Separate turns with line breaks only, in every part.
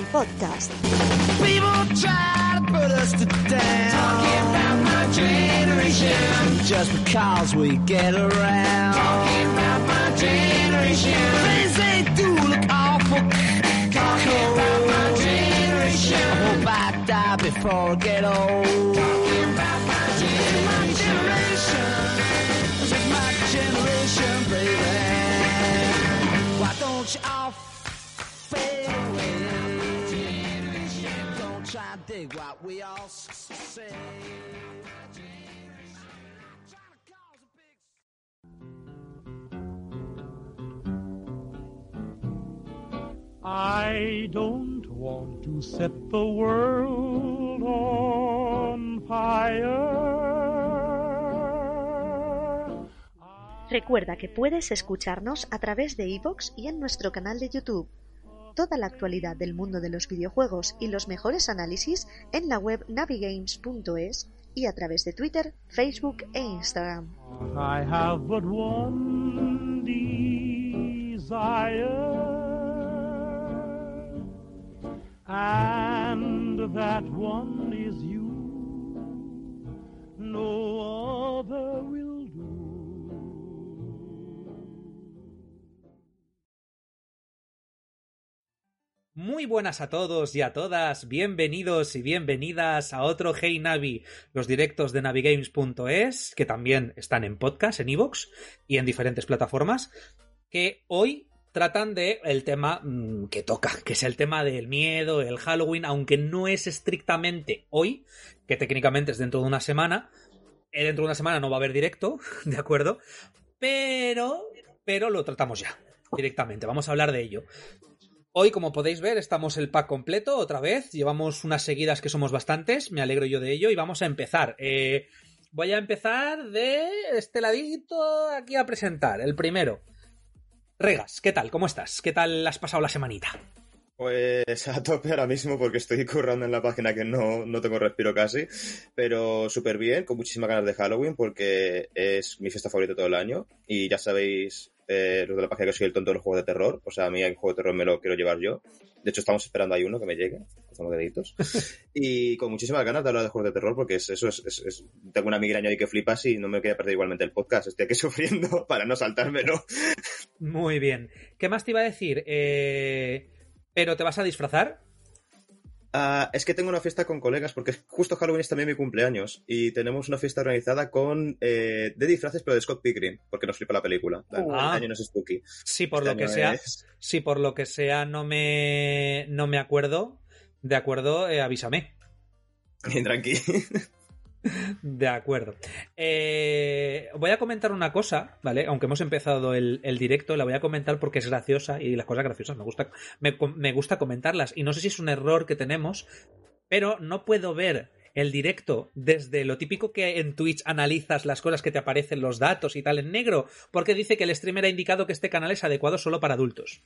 Navi Podcast.
People try to put us to down. Talking about my generation. Just because we get around. Talking about my generation. Things they do look awful. Talking about my generation. I hope I die before I get old. Talking about my generation. This is my generation, baby. Why don't you dig what we all say.
I don't want to set the world on fire.
Recuerda que puedes escucharnos a través de iVoox y en nuestro canal de YouTube. Toda la actualidad del mundo de los videojuegos y los mejores análisis en la web navigames.es y a través de Twitter, Facebook e Instagram.
And that one is you.
Muy buenas a todos y a todas, bienvenidos y bienvenidas a otro Hey Navi, los directos de navigames.es, que también están en podcast, en iVoox y en diferentes plataformas, que hoy tratan de el tema mm, que toca, que es el tema del miedo, el Halloween, aunque no es estrictamente hoy, que técnicamente es dentro de una semana, eh, dentro de una semana no va a haber directo, ¿de acuerdo? Pero, pero lo tratamos ya, directamente, vamos a hablar de ello. Hoy, como podéis ver, estamos el pack completo otra vez. Llevamos unas seguidas que somos bastantes. Me alegro yo de ello. Y vamos a empezar. Eh, voy a empezar de este ladito aquí a presentar. El primero. Regas, ¿qué tal? ¿Cómo estás? ¿Qué tal has pasado la semanita?
Pues a tope ahora mismo porque estoy currando en la página que no, no tengo respiro casi, pero súper bien, con muchísimas ganas de Halloween porque es mi fiesta favorita todo el año y ya sabéis eh, los de la página que soy el tonto de los juegos de terror, o sea, a mí el juego de terror me lo quiero llevar yo. De hecho, estamos esperando ahí uno que me llegue, estamos deditos. Y con muchísimas ganas de hablar de juegos de terror porque es, eso es, es- es- tengo una migraña ahí que flipas y no me quería perder igualmente el podcast, estoy aquí sufriendo para no saltármelo.
Muy bien. ¿Qué más te iba a decir? Eh, ¿Pero te vas a disfrazar?
Ah, es que tengo una fiesta con colegas porque justo Halloween es también mi cumpleaños y tenemos una fiesta organizada con eh, de disfraces pero de Scott Pilgrim porque nos flipa la película. El
Ah.
año no es spooky.
Sí, por
Este
lo que sea. Si por lo que sea no me, no me acuerdo, de acuerdo, eh, avísame.
Tranqui.
De acuerdo. Eh, voy a comentar una cosa, ¿vale? Aunque hemos empezado el, directo, la voy a comentar porque es graciosa y las cosas graciosas me gusta, me gusta comentarlas. Y no sé si es un error que tenemos, pero no puedo ver el directo desde lo típico que en Twitch analizas las cosas que te aparecen, los datos y tal en negro, porque dice que el streamer ha indicado que este canal es adecuado solo para adultos.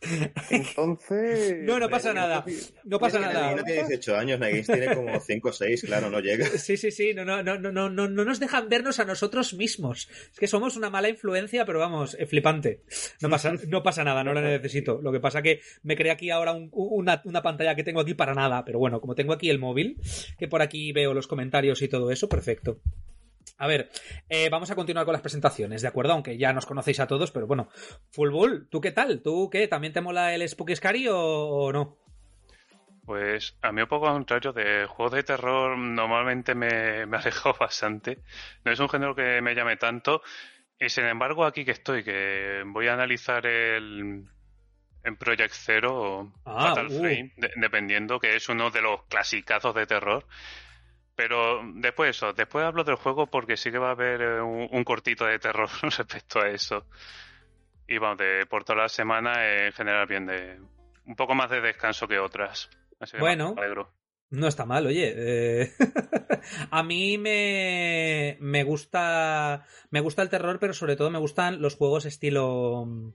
Entonces.
No, no pasa nada. No pasa nada.
No tiene 18 años, Nagis tiene como 5 o 6, claro, no llega.
Sí, sí, sí, no, no, no, no, no, no, no nos dejan vernos a nosotros mismos. Es que somos una mala influencia, pero vamos, eh, flipante. No pasa, no pasa nada, no la necesito. Lo que pasa que me creé aquí ahora un- una, una pantalla que tengo aquí para nada, pero bueno, como tengo aquí el móvil, que por aquí veo los comentarios y todo eso, perfecto. A ver, eh, vamos a continuar con las presentaciones, ¿de acuerdo? Aunque ya nos conocéis a todos, pero bueno. Full Bull, ¿tú qué tal? ¿Tú qué? ¿También te mola el Spooky Scary o, o no?
Pues a mí un poco al contrario, de juegos de terror normalmente me, me alejo bastante. No es un género que me llame tanto. Y sin embargo, aquí que estoy, que voy a analizar el en Project Zero o
Ah,
Fatal
uh.
Frame, de- dependiendo, que es uno de los clasicazos de terror. Pero después eso, después hablo del juego porque sí que va a haber eh, un, un cortito de terror respecto a eso. Y vamos, de, por toda la semana eh, en general bien de un poco más de descanso que otras. Así que
Bueno.
me alegro.
No está mal, oye. eh, a mí me, me gusta me gusta el terror, pero sobre todo me gustan los juegos estilo mm,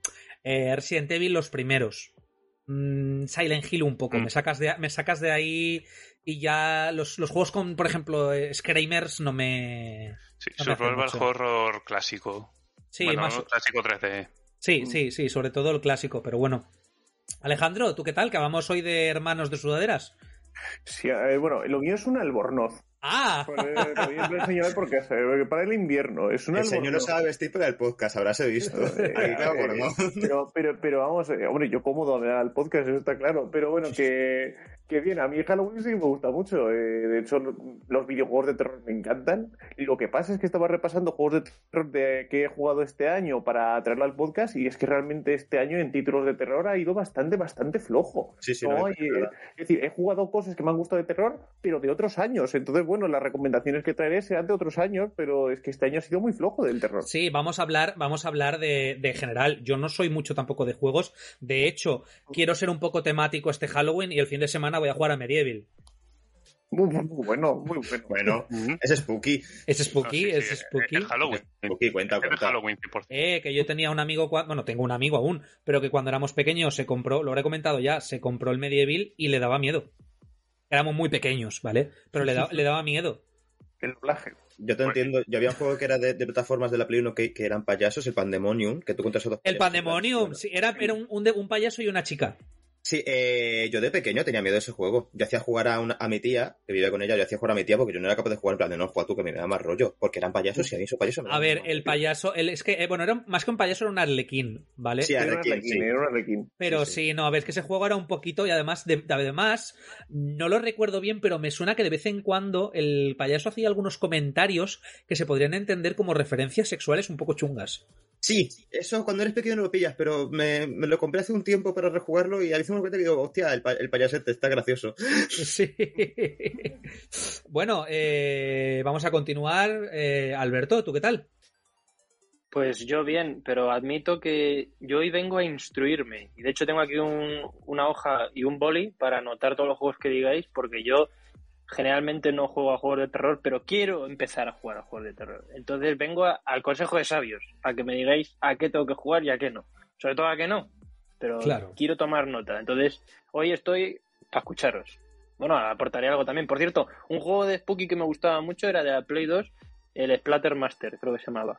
eh, Resident Evil los primeros. Mm, Silent Hill un poco.
Mm.
Me sacas de me sacas de ahí y ya los, los juegos con, por ejemplo, eh, Screamers no me
Sí,
No
survival horror clásico.
sí
bueno,
más
clásico 3D.
sí sí sí sobre todo el clásico, pero bueno. Alejandro, ¿tú qué tal? Que vamos hoy de hermanos de sudaderas.
Sí, eh, bueno, lo mío es un albornoz.
Ah,
a enseñar porque para el invierno. Es un
El señor no sabe vestir para el podcast, habráse visto.
Eh, eh, pero, pero, pero vamos, eh, hombre, yo cómodo al podcast, eso está claro. Pero bueno, que, que bien, a mí Halloween sí me gusta mucho. eh, de hecho, lo- los videojuegos de terror me encantan. Y lo que pasa es que estaba repasando juegos de terror de, que he jugado este año para traerlo al podcast. Y es que realmente este año en títulos de terror ha ido bastante, bastante flojo.
Sí, sí,
¿no?
no,
Y, es decir, he jugado cosas que me han gustado de terror, pero de otros años. Entonces, bueno, las recomendaciones que traeré serán de otros años, pero es que este año ha sido muy flojo del terror.
Sí, vamos a hablar, vamos a hablar de, de general. Yo no soy mucho tampoco de juegos. De hecho, quiero ser un poco temático este Halloween y el fin de semana voy a jugar a Medieval.
Muy, muy bueno, muy bueno.
Bueno, es spooky.
Es spooky,
No, sí,
es spooky.
Es Halloween.
Spooky, cuenta,
Es
cuenta.
Halloween, 100%.
Eh, que yo tenía un amigo, bueno, tengo un amigo aún, pero que cuando éramos pequeños se compró, lo habré comentado ya, se compró el Medieval y le daba miedo. Éramos muy pequeños, ¿vale? Pero le, da- le daba miedo.
El doblaje.
Yo te
Pues-
entiendo. Yo había un juego que era de, de plataformas de la Play 1 que, que eran payasos, el Pandemonium, que tú cuentas a dos
El. Pandemonium, sí, era, era un, un de- un payaso y una chica.
Sí, eh, yo de pequeño tenía miedo de ese juego. Yo hacía jugar a, una- a mi tía, que vivía con ella, yo hacía jugar a mi tía porque yo no era capaz de jugar en plan de no, juega tú que me da más rollo, porque eran payasos y a mí esos payasos me
A ver, el payaso, el, es que, eh, bueno, era más que un payaso, era un arlequín, ¿vale?
Sí,
Era un
Arlequín,
arlequín,
sí.
era un arlequín.
Pero
Sí,
sí,
sí.
no, a ver, es que ese juego era un poquito y además, de- además, no lo recuerdo bien, pero me suena que de vez en cuando el payaso hacía algunos comentarios que se podrían entender como referencias sexuales un poco chungas.
Sí, eso cuando eres pequeño no lo pillas, pero me, me lo compré hace un tiempo para rejugarlo y a veces cuenta que digo, hostia, el, pa- el payasete está gracioso.
Sí. bueno, eh, vamos a continuar. Eh, Alberto, ¿tú qué tal?
Pues yo bien, pero admito que yo hoy vengo a instruirme. Y de hecho tengo aquí un- una hoja y un boli para anotar todos los juegos que digáis, porque yo generalmente no juego a juegos de terror, pero quiero empezar a jugar a juegos de terror. Entonces vengo a- al consejo de sabios, a que me digáis a qué tengo que jugar y a qué no. Sobre todo a qué no, pero
Claro.
quiero tomar nota. Entonces hoy estoy para escucharos. Bueno, aportaré algo también. Por cierto, un juego de Spooky que me gustaba mucho era de la Play 2, el Splatter Master, creo que se llamaba.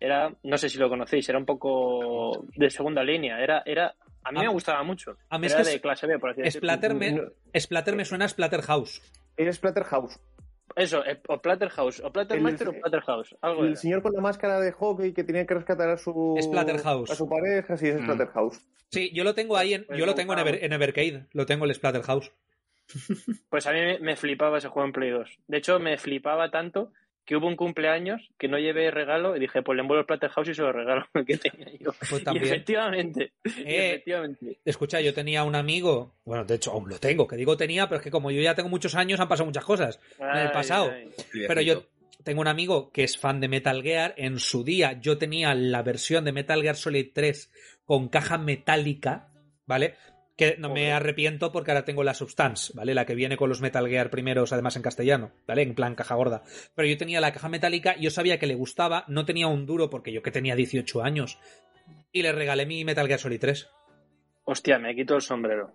Era, no sé si lo conocéis, era un poco de segunda línea. Era, era, a mí
A-
me gustaba mucho.
a mí es
era
que
de clase B, por así decirlo.
Splatter me,
No,
Splatter me suena a Splatterhouse.
Es Splatterhouse.
Eso, eh, o Splatterhouse, o Splattermaster
El-
o Splatterhouse. Algo
El
era.
señor con la máscara de hockey que tenía que rescatar a su a su pareja, sí, es
Mm.
Splatterhouse.
Sí, yo lo tengo ahí, en,
Pues
yo lo tengo en, Ever- en Evercade, lo tengo el Splatterhouse.
Pues a mí me, me flipaba ese juego en Play 2. De hecho, me flipaba tanto que hubo un cumpleaños que no llevé regalo y dije, pues le envuelvo el Splatterhouse y se lo regalo que tenía yo.
Pues
Y efectivamente, y
Eh,
efectivamente.
Escucha, yo tenía un amigo, bueno, de hecho aún lo tengo, que digo tenía, pero es que como yo ya tengo muchos años han pasado muchas cosas en el
Ay,
pasado.
ay.
Pero yo tengo un amigo que es fan de Metal Gear. En su día yo tenía la versión de Metal Gear Solid 3 con caja metálica, ¿vale? Que no me arrepiento porque ahora tengo la Substance, ¿vale? La que viene con los Metal Gear primeros, además en castellano, ¿vale? En plan caja gorda. Pero yo tenía la caja metálica, yo sabía que le gustaba, no tenía un duro porque yo que tenía 18 años. Y le regalé mi Metal Gear Solid 3.
Hostia, me quito el sombrero.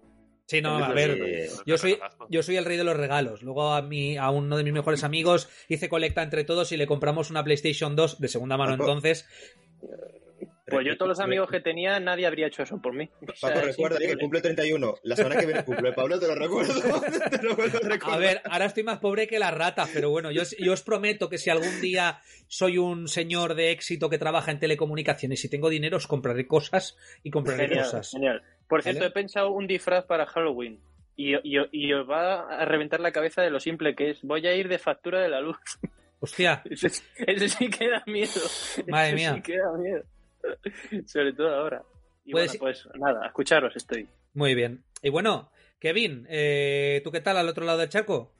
Sí, no, a ver,
Eh,
yo soy, yo soy el rey de los regalos. Luego a mí, a uno de mis mejores amigos, hice colecta entre todos y le compramos una PlayStation 2 de segunda mano entonces.
Pues yo todos los amigos que tenía, nadie habría hecho eso por mí. O sea,
Paco, recuerda que cumple 31. La semana que viene cumple Pablo, te lo recuerdo. te lo vuelvo a recordar.
A ver, ahora estoy más pobre que la rata, pero bueno, yo, os- yo os prometo que si algún día soy un señor de éxito que trabaja en telecomunicaciones y tengo dinero, os compraré cosas y compraré
Genial,
cosas.
genial. Por cierto,
¿Vale?
he pensado un disfraz para Halloween. Y, y- y os va a reventar la cabeza de lo simple que es. Voy a ir de factura de la luz.
Hostia,
Ese, ese sí que da miedo.
Madre
Ese
mía.
sí que da miedo. Sobre todo ahora. Y
Puedes-
bueno, pues nada, escucharos estoy.
muy bien. Y bueno, Kevin, eh, ¿tú qué tal al otro lado del charco?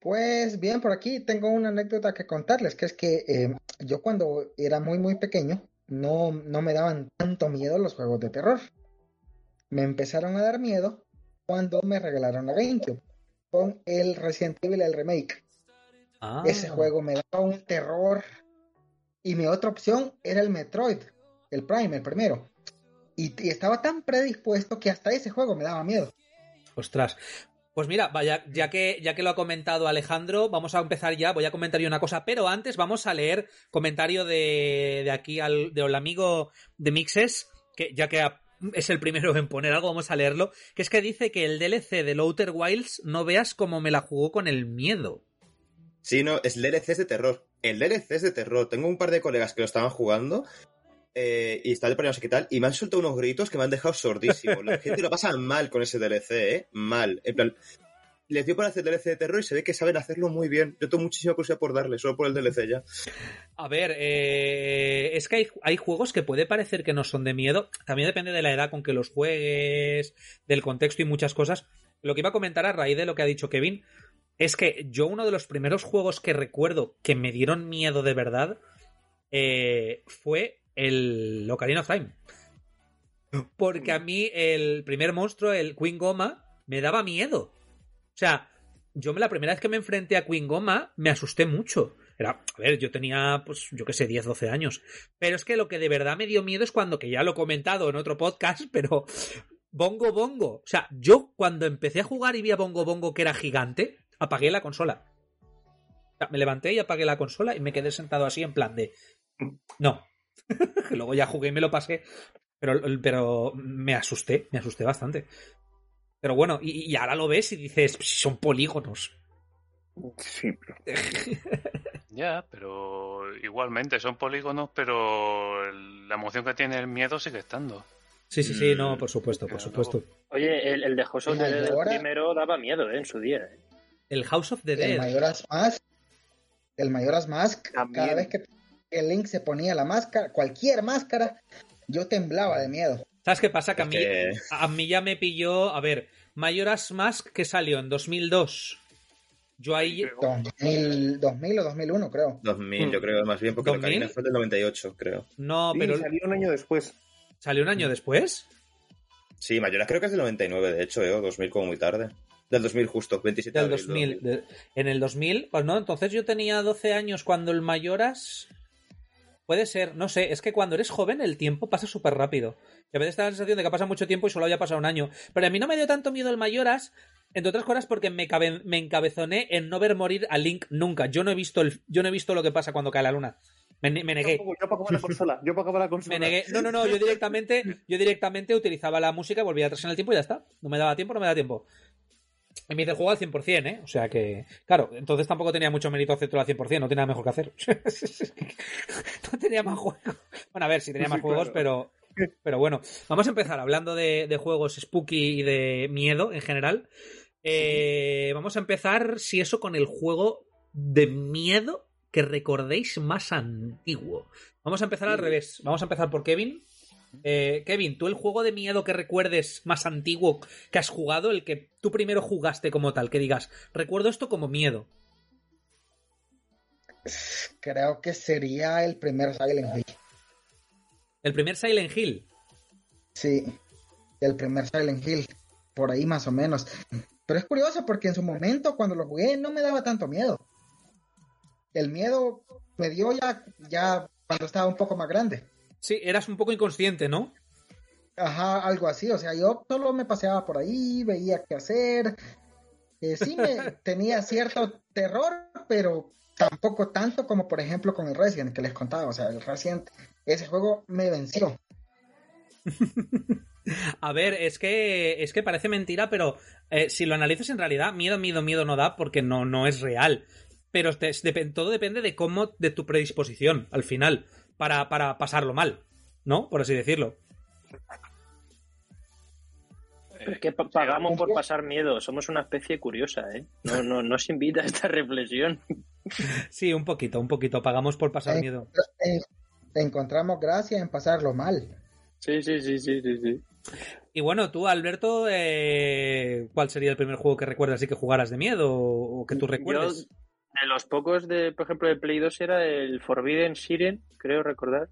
Pues bien, por aquí tengo una anécdota que contarles, que es que eh, yo cuando era muy, muy pequeño, no, no me daban tanto miedo los juegos de terror. Me empezaron a dar miedo cuando me regalaron la GameCube con el Resident Evil, el remake.
Ah.
Ese juego me daba un terror. Y mi otra opción era el Metroid, el Prime, el primero. Y, y estaba tan predispuesto que hasta ese juego me daba miedo.
Ostras. Pues mira, vaya, ya que, ya que lo ha comentado Alejandro, vamos a empezar ya. Voy a comentar yo una cosa, pero antes vamos a leer comentario de, de aquí al, del amigo de Mixes, que ya que es el primero en poner algo, vamos a leerlo. Que es que dice que el DLC de Outer Wilds no veas cómo me la jugó con el miedo.
Sí, no, es el DLC es de terror. El DLC es de terror. Tengo un par de colegas que lo estaban jugando eh, y está de sé qué tal, y me han soltado unos gritos que me han dejado sordísimo. La gente lo pasa mal con ese DLC, ¿eh? Mal. En plan, les dio para hacer DLC de terror y se ve que saben hacerlo muy bien. Yo tengo muchísima curiosidad por darle, solo por el DLC ya.
A ver, eh, es que hay, hay juegos que puede parecer que no son de miedo. También depende de la edad con que los juegues, del contexto y muchas cosas. Lo que iba a comentar a raíz de lo que ha dicho Kevin es que yo uno de los primeros juegos que recuerdo que me dieron miedo de verdad eh, fue el Ocarina of Time. Porque a mí el primer monstruo, el Queen Goma, me daba miedo. O sea, yo la primera vez que me enfrenté a Queen Goma me asusté mucho. Era, a ver, yo tenía, pues, yo qué sé, 10, 12 años. Pero es que lo que de verdad me dio miedo es cuando, que ya lo he comentado en otro podcast, pero Bongo Bongo. O sea, yo cuando empecé a jugar y vi a Bongo Bongo que era gigante, apagué la consola. O sea, me levanté y apagué la consola y me quedé sentado así en plan de... No. Luego ya jugué y me lo pasé. Pero, pero me asusté, me asusté bastante. Pero bueno, y, y ahora lo ves y dices, "Pues son polígonos.
Sí, pero
Ya, pero igualmente son polígonos, pero la emoción que tiene el miedo sigue estando.
Sí, sí, sí,
Mm.
no, por supuesto, por supuesto.
Oye, el, el de
ahora-
primero daba miedo, ¿eh? En su día. ¿eh?
El House of the
El
Dead.
Mayoras Mask, el Mayoras Mask,
También.
cada vez que el Link se ponía la máscara, cualquier máscara, yo temblaba de miedo.
¿Sabes qué pasa? Que a mí, a mí ya me pilló. A ver, Majora's Mask que salió en 2002. Yo ahí.
2000, 2000 o 2001, creo.
2000, yo creo, más bien, porque el
2000.
Ocarina fue del 98, creo.
No,
Sí,
pero
salió un año después.
salió un año después.
Sí, Mayoras creo que es del 99, de hecho, ¿eh? o 2000 como muy tarde. Del 2000 justo, 27
Del
de abril
2000. de- en el 2000, pues no, entonces yo tenía 12 años cuando el Mayoras. Puede ser, no sé, es que cuando eres joven el tiempo pasa súper rápido. Y a veces te da la sensación de que pasa mucho tiempo y solo había pasado un año. Pero a mí no me dio tanto miedo el Mayoras, entre otras cosas porque me, cabe- me encabezoné en no ver morir a Link nunca. Yo no he visto el, yo no he visto lo que pasa cuando cae la luna. Me, me
Yo
negué.
yo apagaba la consola. Yo apagaba la consola.
Me negué. No, no, no, yo directamente, yo directamente utilizaba la música, volvía atrás en el tiempo y ya está. No me daba tiempo, no me da tiempo. Y me hice el juego al 100%, ¿eh? O sea que, claro, entonces tampoco tenía mucho mérito hacerlo al 100%, no tenía nada mejor que hacer. no tenía más juegos. Bueno, a ver, sí tenía
Sí,
más juegos,
claro.
pero, pero bueno. Vamos a empezar hablando de, de juegos spooky y de miedo en general. Eh, vamos a empezar, si eso, con el juego de miedo que recordéis más antiguo. Vamos a empezar al revés. Vamos a empezar por Kevin. Eh, Kevin, tú el juego de miedo que recuerdes más antiguo que has jugado, el que tú primero jugaste como tal, que digas, recuerdo esto como miedo.
Creo que sería el primer Silent Hill.
El primer Silent Hill.
Sí, el primer Silent Hill, por ahí más o menos. Pero es curioso porque en su momento, cuando lo jugué, no me daba tanto miedo. El miedo me dio ya, ya cuando estaba un poco más grande.
Sí, eras un poco inconsciente, ¿no?
Ajá, algo así. O sea, yo solo me paseaba por ahí, veía qué hacer. Eh, sí me tenía cierto terror, pero tampoco tanto como por ejemplo con el Resident que les contaba. O sea, el Resident, ese juego me venció.
A ver, es que es que parece mentira, pero eh, si lo analizas en realidad, miedo, miedo, miedo no da porque no, no es real. Pero te- todo depende de cómo, de tu predisposición al final, para, para pasarlo mal, ¿no? Por así decirlo.
Pero es que pa- pagamos por pasar miedo. Somos una especie curiosa, ¿eh? No, no, no se invita a esta reflexión.
Sí, un poquito, un poquito. Pagamos por pasar
Eh,
miedo.
eh, encontramos gracia en pasarlo mal.
Sí, sí, sí, sí, sí, sí.
Y bueno, tú, Alberto, eh, ¿cuál sería el primer juego que recuerdas y que jugaras de miedo o o que tú recuerdes?
Yo, de los pocos, de, por ejemplo, de Play 2 era el Forbidden Siren, creo recordar.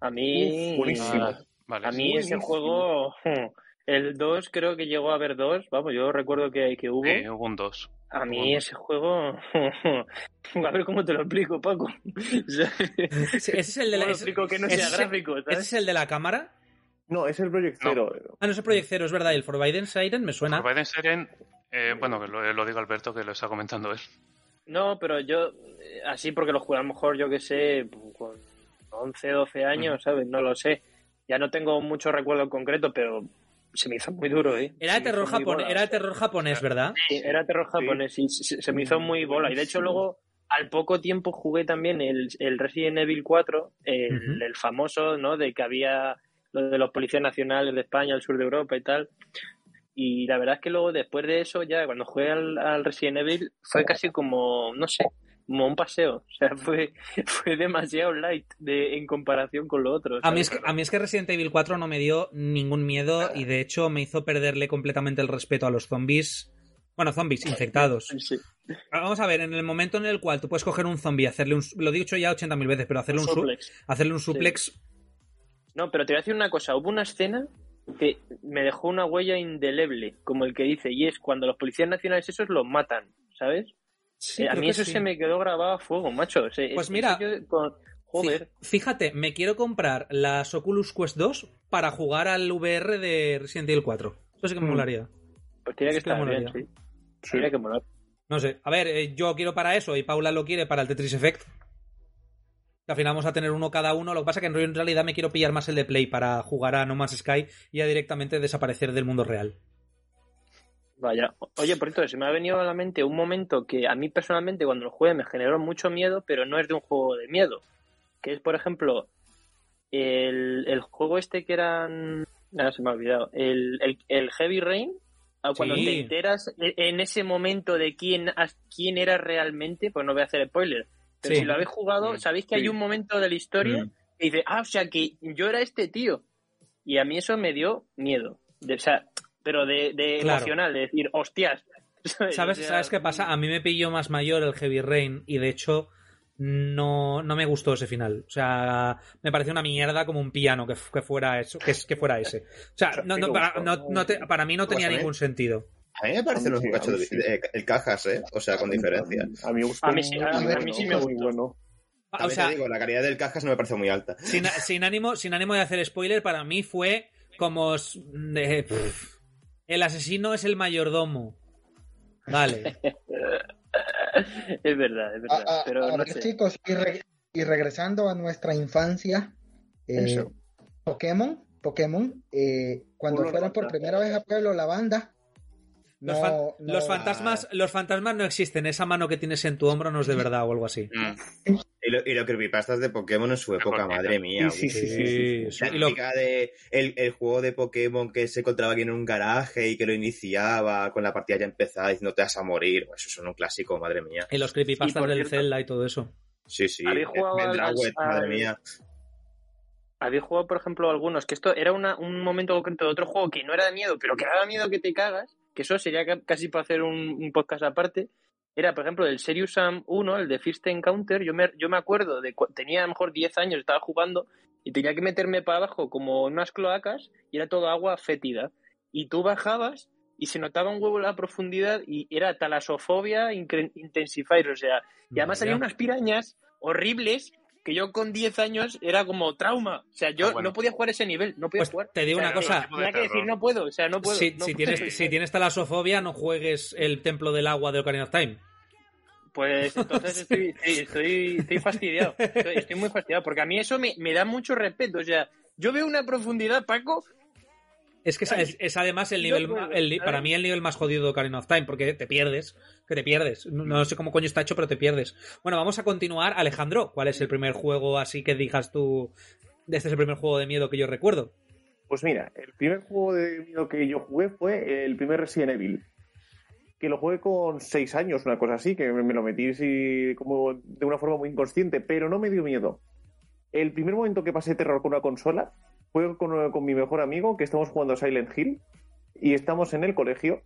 A mí,
Uf, buenísimo.
a,
Vale,
a
sí.
mí ese juego, el 2 creo que llegó a haber dos, vamos, yo recuerdo que, que hubo.
Sí, hubo un 2.
A mí
Bueno.
ese juego, a ver cómo te lo explico, Paco.
Ese es el de la,
¿cómo lo
ese-
explico que no
ese
sea
es el-
gráfico,
¿Ese es el de la cámara?
No, es el Project
No.
Ah, no es el Project Zero, es verdad. El Forbidden Siren me suena.
Forbidden Siren, eh, bueno, que lo, lo digo Alberto, que lo está comentando él.
No, pero yo, eh, así porque lo jugué a lo mejor, yo que sé, con 11, 12 años, ¿sabes? No lo sé. Ya no tengo mucho recuerdo en concreto, pero se me hizo muy duro, ¿eh?
Era de terror
bola.
era de terror japonés, ¿verdad?
Sí, era terror japonés y se, se me hizo muy bola. Y de hecho luego, al poco tiempo jugué también el, el Resident Evil 4, el, el famoso, ¿no? De que había lo de los policías nacionales de España, el sur de Europa y tal. Y la verdad es que luego, después de eso, ya cuando jugué al, al Resident Evil, fue casi como, no sé, como un paseo. O sea, fue, fue demasiado light de, en comparación con lo otro.
A mí, es que, a mí es que Resident Evil 4 no me dio ningún miedo y de hecho me hizo perderle completamente el respeto a los zombies. Bueno, zombies infectados.
Sí.
Vamos a ver, en el momento en el cual tú puedes coger un zombie, hacerle un. Lo he dicho ya 80.000 veces, pero hacerle un, su-
Suplex.
hacerle un suplex.
No, pero te voy a decir una cosa. Hubo una escena que me dejó una huella indeleble, como el que dice, y es cuando los policías nacionales esos los matan, ¿sabes?
Sí,
Eh, a mí eso
sí.
se me quedó grabado a fuego, macho. O sea,
Pues
es-
mira,
eso yo con- Joder.
Fí- Fíjate, me quiero comprar las Oculus Quest 2 para jugar al VR de Resident Evil 4. Eso sí que me
Mm.
molaría.
Pues tiene que
sí que
estar bien,
molaría.
sí. Tiene que molar.
No sé. A ver, eh, yo quiero para eso y Paula lo quiere para el Tetris Effect. Al final vamos a tener uno cada uno. Lo que pasa es que en realidad me quiero pillar más el de Play para jugar a No Man's Sky y ya directamente desaparecer del mundo real.
Vaya. Oye, por cierto, se me ha venido a la mente un momento que a mí personalmente cuando lo jugué me generó mucho miedo, pero no es de un juego de miedo. Que es, por ejemplo, el, el juego este que eran... Nada, se me ha olvidado. El, el, el Heavy Rain, ah, cuando
Sí.
te enteras e- en ese momento de quién, quién era realmente, pues no voy a hacer spoiler. Pero
Sí.
si lo habéis jugado,
Mm.
sabéis que hay un momento de la historia
Mm.
que dice, ah, o sea que yo era este tío. Y a mí eso me dio miedo. De- o sea, pero de, de
Claro.
emocional, de decir, hostias.
¿Sabes, ¿Sabes qué pasa? A mí me pilló más mayor el Heavy Rain y de hecho no, no me gustó ese final. O sea, me pareció una mierda como un piano que, que fuera eso, que, es- que fuera ese. O sea, no, no, para, no- no te- para mí no tenía ningún sentido.
A mí me parece
A mí
un
sí,
de, de- el cajas, ¿eh? O sea, con diferencia.
A mí me gustó
A mí sí- a-
muy
a mí
sí me
muy
gustó.
bueno.
O sea,
te digo, la calidad del cajas no me parece muy alta.
sin, sin ánimo, sin ánimo de hacer spoiler, para mí fue como s- de- pff, el asesino es el mayordomo. Vale.
es verdad, es verdad.
A, a-
pero
a
no
ver,
sé.
chicos, y, re- y regresando a nuestra infancia, eh,
Eso.
Pokémon, Pokémon, eh, cuando
Uno
fueron por primera vez a Pueblo la banda,
Los,
no,
fan-
no-
los fantasmas, los fantasmas no existen. Esa mano que tienes en tu hombro no es de verdad o algo así.
Mm.
Y lo, y lo creepypastas de Pokémon en su época, madre mía.
Sí, sí, sí, sí, sí,
sí.
La
Y lo-
típica de el, el juego de Pokémon que se encontraba aquí en un garaje y que lo iniciaba con la partida ya empezada diciendo te vas a morir. Pues Eso son un clásico, madre mía.
y los creepypastas
Y
del
cierto-
Zelda y todo eso.
Sí, sí.
¿Habéis jugado
Vendrawet,
al-
madre mía.
Habéis jugado, por ejemplo, algunos, que esto era una- un momento concreto de otro juego que no era de miedo, pero que daba miedo que te cagas, que eso sería ca- casi para hacer un, un podcast aparte. Era, por ejemplo, el Serious Sam 1, el de First Encounter. Yo me, yo me acuerdo de tenía a lo mejor 10 años, estaba jugando y tenía que meterme para abajo como en unas cloacas y era todo agua fétida. Y tú bajabas y se notaba un huevo la profundidad y era talasofobia intensifier, o sea, y además había unas pirañas horribles que yo con 10 años era como trauma. O sea, yo
Ah, bueno.
no podía jugar ese nivel, no podía
Pues
jugar.
te digo
O sea,
una cosa.
Tenía que decir, no puedo, o sea, no puedo.
Si,
no
si
puedo.
tienes, si tienes talasofobia, no juegues el templo del agua de Ocarina of Time.
Pues entonces estoy, sí, estoy, estoy fastidiado. Estoy, estoy muy fastidiado, porque a mí eso me, me da mucho respeto. O sea, yo veo una profundidad, Paco,
Es que es, es- es además el
No
nivel, para mí el nivel más jodido de Ocarina of Time, porque te pierdes, que te pierdes. No, sé cómo coño está hecho, pero te pierdes. Bueno, vamos a continuar. Alejandro, ¿cuál es el primer juego así que digas tú? Este es el primer juego de miedo que yo recuerdo.
Pues mira, el primer juego de miedo que yo jugué fue el primer Resident Evil. Que lo jugué con seis años, una cosa así, que me me lo metí así como de una forma muy inconsciente, pero no me dio miedo. el primer momento que pasé terror con una consola fue con, con mi mejor amigo, que estamos jugando a Silent Hill, y estamos en el colegio.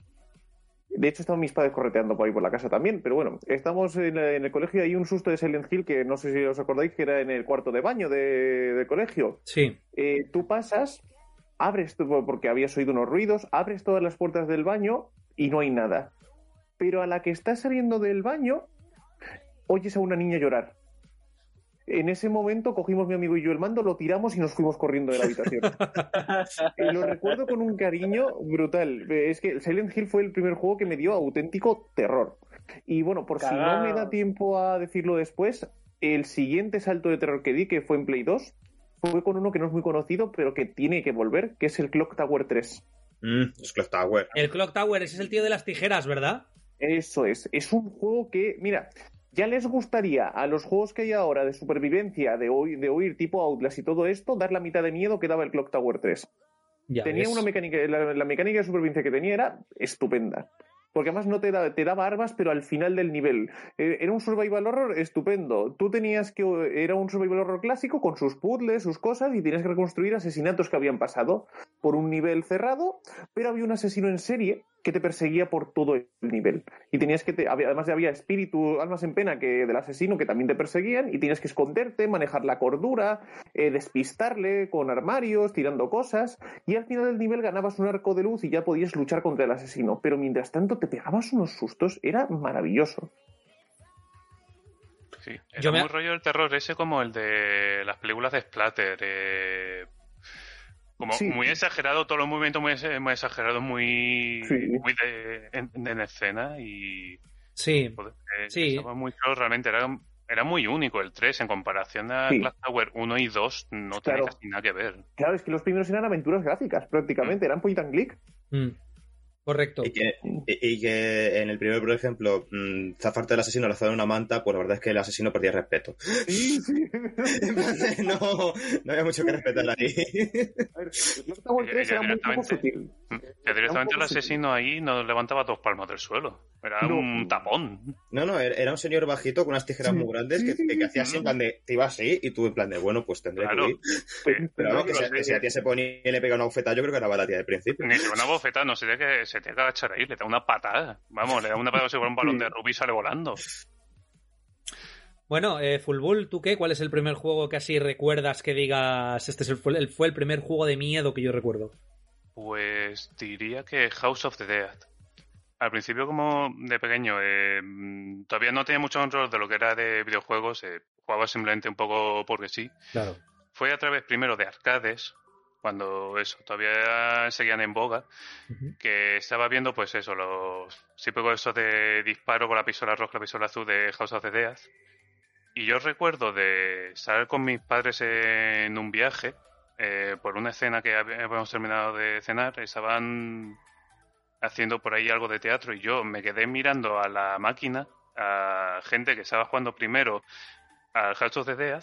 De hecho, estaban mis padres correteando por ahí por la casa también, pero bueno, estamos en, en el colegio y hay un susto de Silent Hill que no sé si os acordáis que era en el cuarto de baño de, del colegio.
Sí.
Eh, tú pasas, abres, porque habías oído unos ruidos, abres todas las puertas del baño y no hay nada. Pero a la que estás saliendo del baño, oyes a una niña llorar. En ese momento cogimos mi amigo y yo el mando, lo tiramos y nos fuimos corriendo de la habitación. Eh, lo recuerdo con un cariño brutal. Es que Silent Hill fue el primer juego que me dio auténtico terror. Y bueno, por si no me da tiempo a decirlo después, el siguiente salto de terror que di, que fue en Play 2, fue con uno que no es muy conocido, pero que tiene que volver, que es el Clock Tower 3.
Mm, es Clock Tower.
El Clock Tower, ese es el tío de las tijeras, ¿verdad?
Eso es. Es un juego que, mira, ya les gustaría a los juegos que hay ahora de supervivencia, de huir tipo Outlast y todo esto, dar la mitad de miedo que daba el Clock Tower 3.
Ya
tenía
ves.
una mecánica, la, la mecánica de supervivencia que tenía era estupenda. Porque además no te, da- te daba armas, pero al final del nivel. Eh, Era un survival horror estupendo. Tú tenías que. Era un survival horror clásico con sus puzzles, sus cosas, y tenías que reconstruir asesinatos que habían pasado por un nivel cerrado, pero había un asesino en serie que te perseguía por todo el nivel. Y tenías que. te- además había espíritu, almas en pena que del asesino que también te perseguían, y tenías que esconderte, manejar la cordura, eh, despistarle con armarios, tirando cosas, y al final del nivel ganabas un arco de luz y ya podías luchar contra el asesino. Pero mientras tanto te pegabas unos sustos, era maravilloso.
Sí, era
Yo me-
muy rollo el terror ese como el de las películas de Splatter. eh, como
Sí.
muy exagerado, todos los movimientos muy, muy exagerados, muy,
Sí.
muy de, en, en escena y
Sí.
joder, eh,
Sí.
estaba muy claro, realmente era, era muy único el 3 en comparación a
Sí.
Clock Tower 1 y 2 no
Claro.
tiene casi nada que ver.
Claro, es que los primeros eran aventuras gráficas, prácticamente, eran point and click.
Mm. Correcto.
Y que, y, y que en el primero, por ejemplo, mm, zafarte del asesino lanzado en una manta, pues la verdad es que el asesino perdía respeto.
Sí, sí.
En plan de, no, no había mucho que respetar ahí.
A ver,
Ella-
3
ella
era muy poco sutil.
Mm, Que directamente el asesino ahí no levantaba dos palmos del suelo. Era
No.
un tapón.
No, no, era era un señor bajito con unas tijeras
Sí,
muy grandes
sí,
que, que, que hacía
sí.
así en plan de, te iba así y tú en plan de, bueno, pues tendré
Claro.
que.
Pues,
Pero
No,
que si, a ti se ponía y le pega una bofetada, yo creo que era la tía del principio.
Ni que una bofetada, no se tiene que, se tiene que agachar ahí, le da una patada. Vamos, le da una patada si fuera un balón de rugby y sale volando.
Bueno, eh, ¿tú qué? ¿Cuál es el primer juego que así recuerdas que digas, este es el, fue, el, fue el primer juego de miedo que yo recuerdo?
Pues diría que House of the Dead. Al principio, como de pequeño, eh, mm, todavía no tenía mucho control de lo que era de videojuegos, eh, jugaba simplemente un poco porque sí.
Claro.
Fue a través primero de arcades, cuando eso, todavía seguían en boga, que estaba viendo, pues eso, los típicos eso de disparo con la pistola roja, la pistola azul de House of the Dead. Y yo recuerdo de estar con mis padres en un viaje, eh, por una escena que hab- habíamos terminado de cenar, estaban haciendo por ahí algo de teatro y yo me quedé mirando a la máquina, a gente que estaba jugando primero al House of the Dead,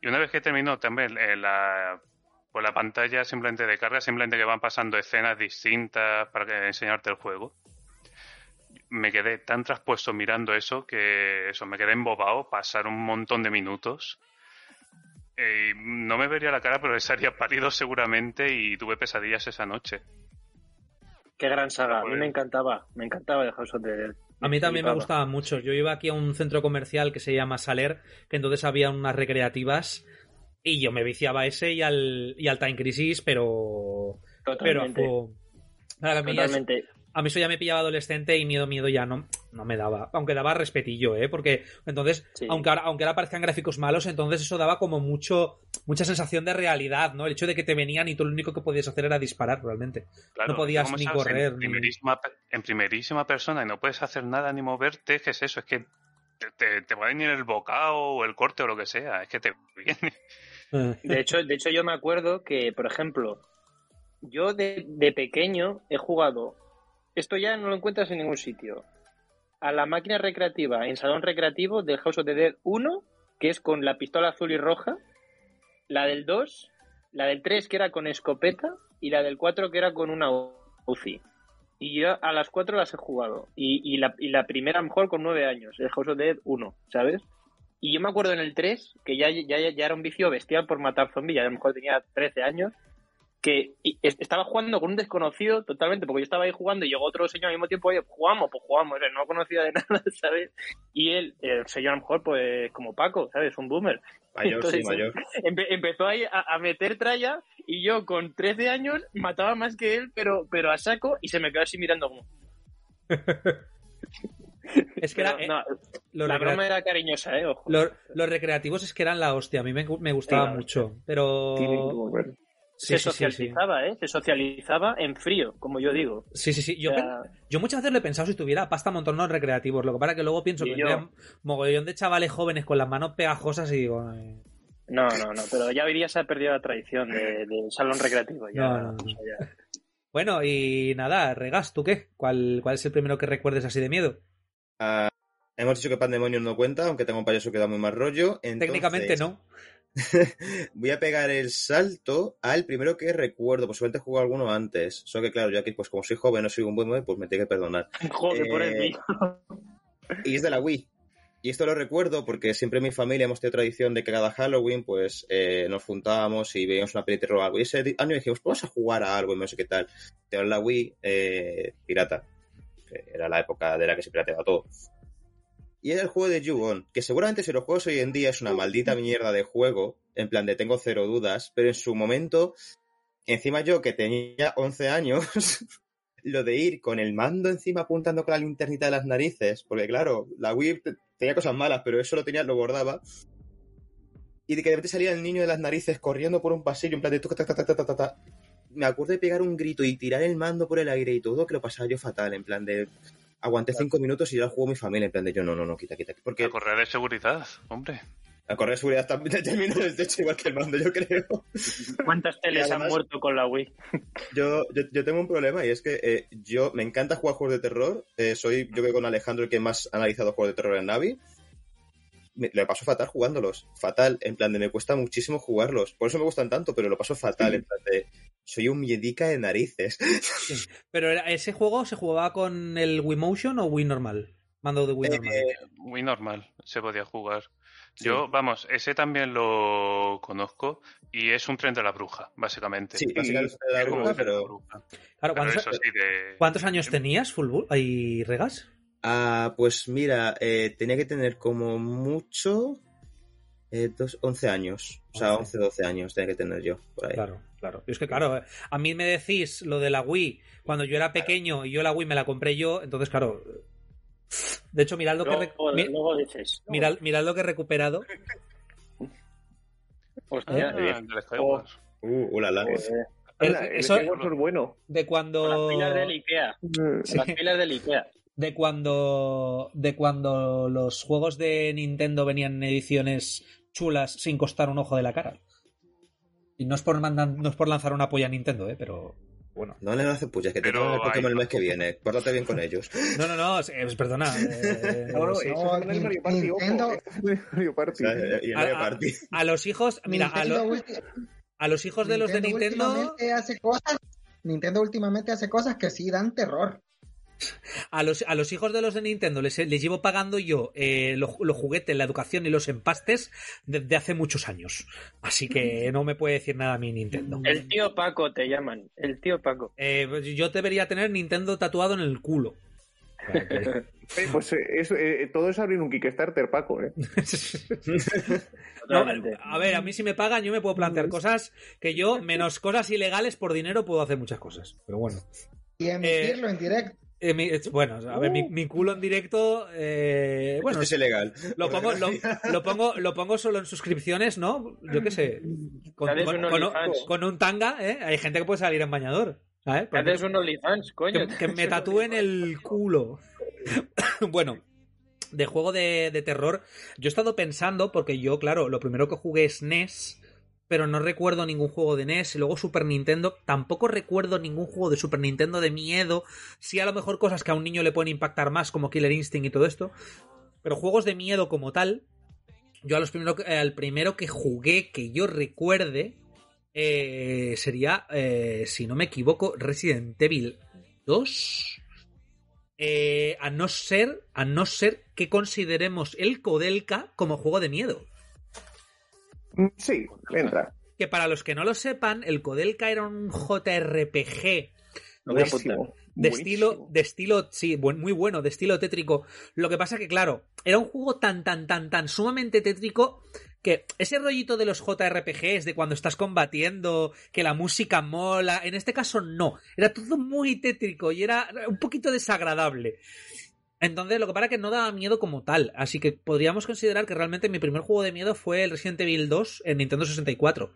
y una vez que terminó también eh, la, por la pantalla simplemente de carga, simplemente que van pasando escenas distintas para que- enseñarte el juego. Me quedé tan traspuesto mirando eso que eso, me quedé embobado, pasar un montón de minutos. Eh, no me vería la cara, pero estaría pálido seguramente y tuve pesadillas esa noche.
Qué gran saga. A mí me encantaba. Me encantaba el House of the Dead.
A mí también me gustaba mucho. Yo iba aquí a un centro comercial que se llama Saler, que entonces había unas recreativas y yo me viciaba a ese y al, y al Time Crisis, pero... Pero a
Totalmente.
que a mí
Totalmente.
A mí eso ya me pillaba adolescente y miedo, miedo ya no, no me daba. Aunque daba respetillo, ¿eh? Porque entonces,
Sí.
aunque, ahora, aunque ahora parezcan gráficos malos, entonces eso daba como mucho, mucha sensación de realidad, ¿no? El hecho de que te venían y tú lo único que podías hacer era disparar realmente.
Claro,
No podías
¿cómo
ni correr,
En
ni-
primerísima, en primerísima persona y no puedes hacer nada ni moverte, ¿qué es eso? Es que te, te, te va a venir el bocado o el corte o lo que sea. Es que te viene.
De hecho, de hecho, yo me acuerdo que, por ejemplo, yo de, de pequeño he jugado. Esto ya no lo encuentras en ningún sitio. A la máquina recreativa en salón recreativo del House of the Dead 1, que es con la pistola azul y roja. La del 2, la del 3 que era con escopeta y la del 4 que era con una UCI. Y yo a las 4 las he jugado. Y, y la, y la primera mejor con 9 años, el House of Dead 1, ¿sabes? Y yo me acuerdo en el 3, que ya, ya, ya era un vicio bestial por matar zombies, ya a lo mejor tenía 13 años, que estaba jugando con un desconocido totalmente, porque yo estaba ahí jugando y llegó otro señor al mismo tiempo, oye, jugamos, pues jugamos, o sea, no conocía de nada, ¿sabes? Y él, el señor a lo mejor, pues como Paco, ¿sabes? Un boomer.
Mayor, sí,
Entonces,
mayor.
Empe- empezó ahí a, a meter tralla y yo con 13 años mataba más que él, pero, pero a saco y se me quedó así mirando como...
Es que
Pero,
era, eh,
no, la broma era cariñosa, ¿eh? Ojo.
los- los recreativos es que eran la hostia. A mí me, me gustaba
Sí,
mucho. Pero. Sí,
se
sí, sí, sí.
socializaba, ¿eh? Se socializaba en frío, como yo digo.
Sí, sí, sí. Yo,
O sea,
pen- yo muchas veces lo he pensado si tuviera pasta montón de recreativos. Lo que pasa es que luego pienso
Y
que
yo.
tendría mogollón de chavales jóvenes con las manos pegajosas y digo. ay,
No, no, no, pero ya hoy día se ha perdido la tradición de- del salón recreativo. Ya,
No, no, no.
o sea, ya.
Bueno, y nada, Regas, ¿tú qué? ¿Cuál, ¿Cuál es el primero que recuerdes así de miedo?
Ah, hemos dicho que Pandemonium no cuenta, aunque tengo un payaso que da muy mal rollo. entonces-
Técnicamente no.
Voy a pegar el salto al primero que recuerdo. Posiblemente he jugado alguno antes. Solo que, claro, yo aquí, pues como soy joven, no soy un buen mueve, pues me tengo que perdonar.
Joder, por el
Eh. Y es de la Wii. Y esto lo recuerdo porque siempre en mi familia hemos tenido tradición de que cada Halloween, pues eh, nos juntábamos y veíamos una terror o algo. Y ese año dijimos, vamos a jugar a algo y no sé qué tal. Pero la Wii, eh, pirata. Que Era la época de la que se pirateaba todo. Y era el juego de Ju-On, que seguramente si lo juegos hoy en día es una maldita mierda de juego, en plan de tengo cero dudas, pero en su momento, encima yo que tenía 11 años, lo de ir con el mando encima apuntando con la linternita de las narices, porque claro, la Wii te- tenía cosas malas, pero eso lo tenía, lo bordaba. Y de que de repente salía el niño de las narices corriendo por un pasillo, en plan de... ta, ta. Me acuerdo de pegar un grito y tirar el mando por el aire y todo, que lo pasaba yo fatal, en plan de... Aguanté cinco minutos y ya jugó mi familia, en plan de yo, no, no, no, quita, quita. Porque
La correa de seguridad, hombre.
la correa de seguridad también terminó en el techo igual que el mando, yo creo.
¿Cuántas teles
además-
han muerto con la Wii?
Yo, yo, yo tengo un problema y es que eh, yo me encanta jugar juegos de terror. Eh, soy, yo creo que con Alejandro el que más ha analizado juegos de terror en Navi. Me, lo paso fatal jugándolos. Fatal. En plan de me cuesta muchísimo jugarlos. Por eso me gustan tanto, pero lo paso fatal. En plan de soy un miedica de narices.
Pero era- ese juego se jugaba con el Wii Motion o Wii normal. Mando de Wii
Eh,
normal.
Muy normal, se podía jugar. Yo, vamos, ese también lo conozco y es un tren de la bruja, básicamente.
Sí, básicamente la bruja,
tren de la
pero-
bruja.
Claro,
Pero
¿cuántos,
eso sí, de...
cuántos años tenías, Full ¿Hay Regas?
Ah, pues mira, eh, tenía que tener como mucho. Eh, dos, 11 años. O sea, 11, 12 años tenía que tener yo. Por ahí.
Claro, claro. Y es que, claro, eh, a mí me decís lo de la Wii cuando yo era pequeño y yo la Wii me la compré yo, entonces, claro. De hecho, mirad lo que, re-
Luego,
mi-
luego dices, no,
mirad, mirad lo que he recuperado.
hostia,
Ah, Skyward.
Uh, uh, la, la.
El-
el
eso
es bueno.
de
Con las
cuando.
pilas del Ikea. Con
Sí.
las pilas del Ikea.
De cuando de cuando los juegos de Nintendo venían en ediciones chulas sin costar un ojo de la cara. Y no es por mandan- no es por lanzar una polla a Nintendo, eh, pero bueno.
No le haces puchas, que te tocan el Pokémon
hay-
el mes que viene. Pórtate bien con ellos.
No, no, no, perdona. eh,
No, no, eso es el Mario Party.
Nintendo-
el Mario Party.
A-
Mario
a-
Party.
a los hijos, mira, a, lo- los hijos de los de Nintendo,
últimamente hace cosas. Nintendo últimamente hace cosas que sí dan terror.
a los, a los hijos de los de Nintendo les, les llevo pagando yo eh, los, los juguetes, la educación y los empastes desde hace muchos años. Así que no me puede decir nada a mí Nintendo.
El tío Paco te llaman. El tío Paco.
Eh, pues yo debería tener Nintendo tatuado en el culo.
Eh, pues eh, eso, eh, todo es abrir un Kickstarter, Paco. ¿eh?
No, a ver, a mí si me pagan yo me puedo plantear cosas que yo, menos cosas ilegales por dinero, puedo hacer muchas cosas. Pero bueno.
Y emitirlo en directo.
Eh, mi- bueno, a ver, mi, mi culo en directo, eh, bueno,
es ilegal.
lo pongo, lo, lo pongo, lo pongo solo en suscripciones, ¿no? Yo qué sé. Con,
un
con-
OnlyFans.
con un tanga, ¿eh? Hay gente que puede salir en bañador, ¿sabes?
¿Qué haces un OnlyFans, coño?
que, que me tatúen el culo. bueno, de juego de, de terror, yo he estado pensando, porque yo, claro, lo primero que jugué es NES, pero no recuerdo ningún juego de NES, luego Super Nintendo, tampoco recuerdo ningún juego de Super Nintendo de miedo, sí a lo mejor cosas que a un niño le pueden impactar más, como Killer Instinct y todo esto, pero juegos de miedo como tal, yo al primero que jugué que yo recuerde eh, sería, eh, si no me equivoco, Resident Evil 2. eh, a no ser, a no ser que consideremos el Kodelka como juego de miedo.
Sí, entra.
Que para los que no lo sepan, el Kodelka era un JRPG
Buenísimo,
de
buenísimo.
estilo, de estilo, sí, muy bueno, de estilo tétrico. Lo que pasa que, claro, era un juego tan, tan, tan, tan sumamente tétrico que ese rollito de los JRPGs, de cuando estás combatiendo, que la música mola, en este caso no. Era todo muy tétrico y era un poquito desagradable. Entonces, lo que pasa es que no daba miedo como tal. Así que podríamos considerar que realmente mi primer juego de miedo fue el Resident Evil 2 en Nintendo 64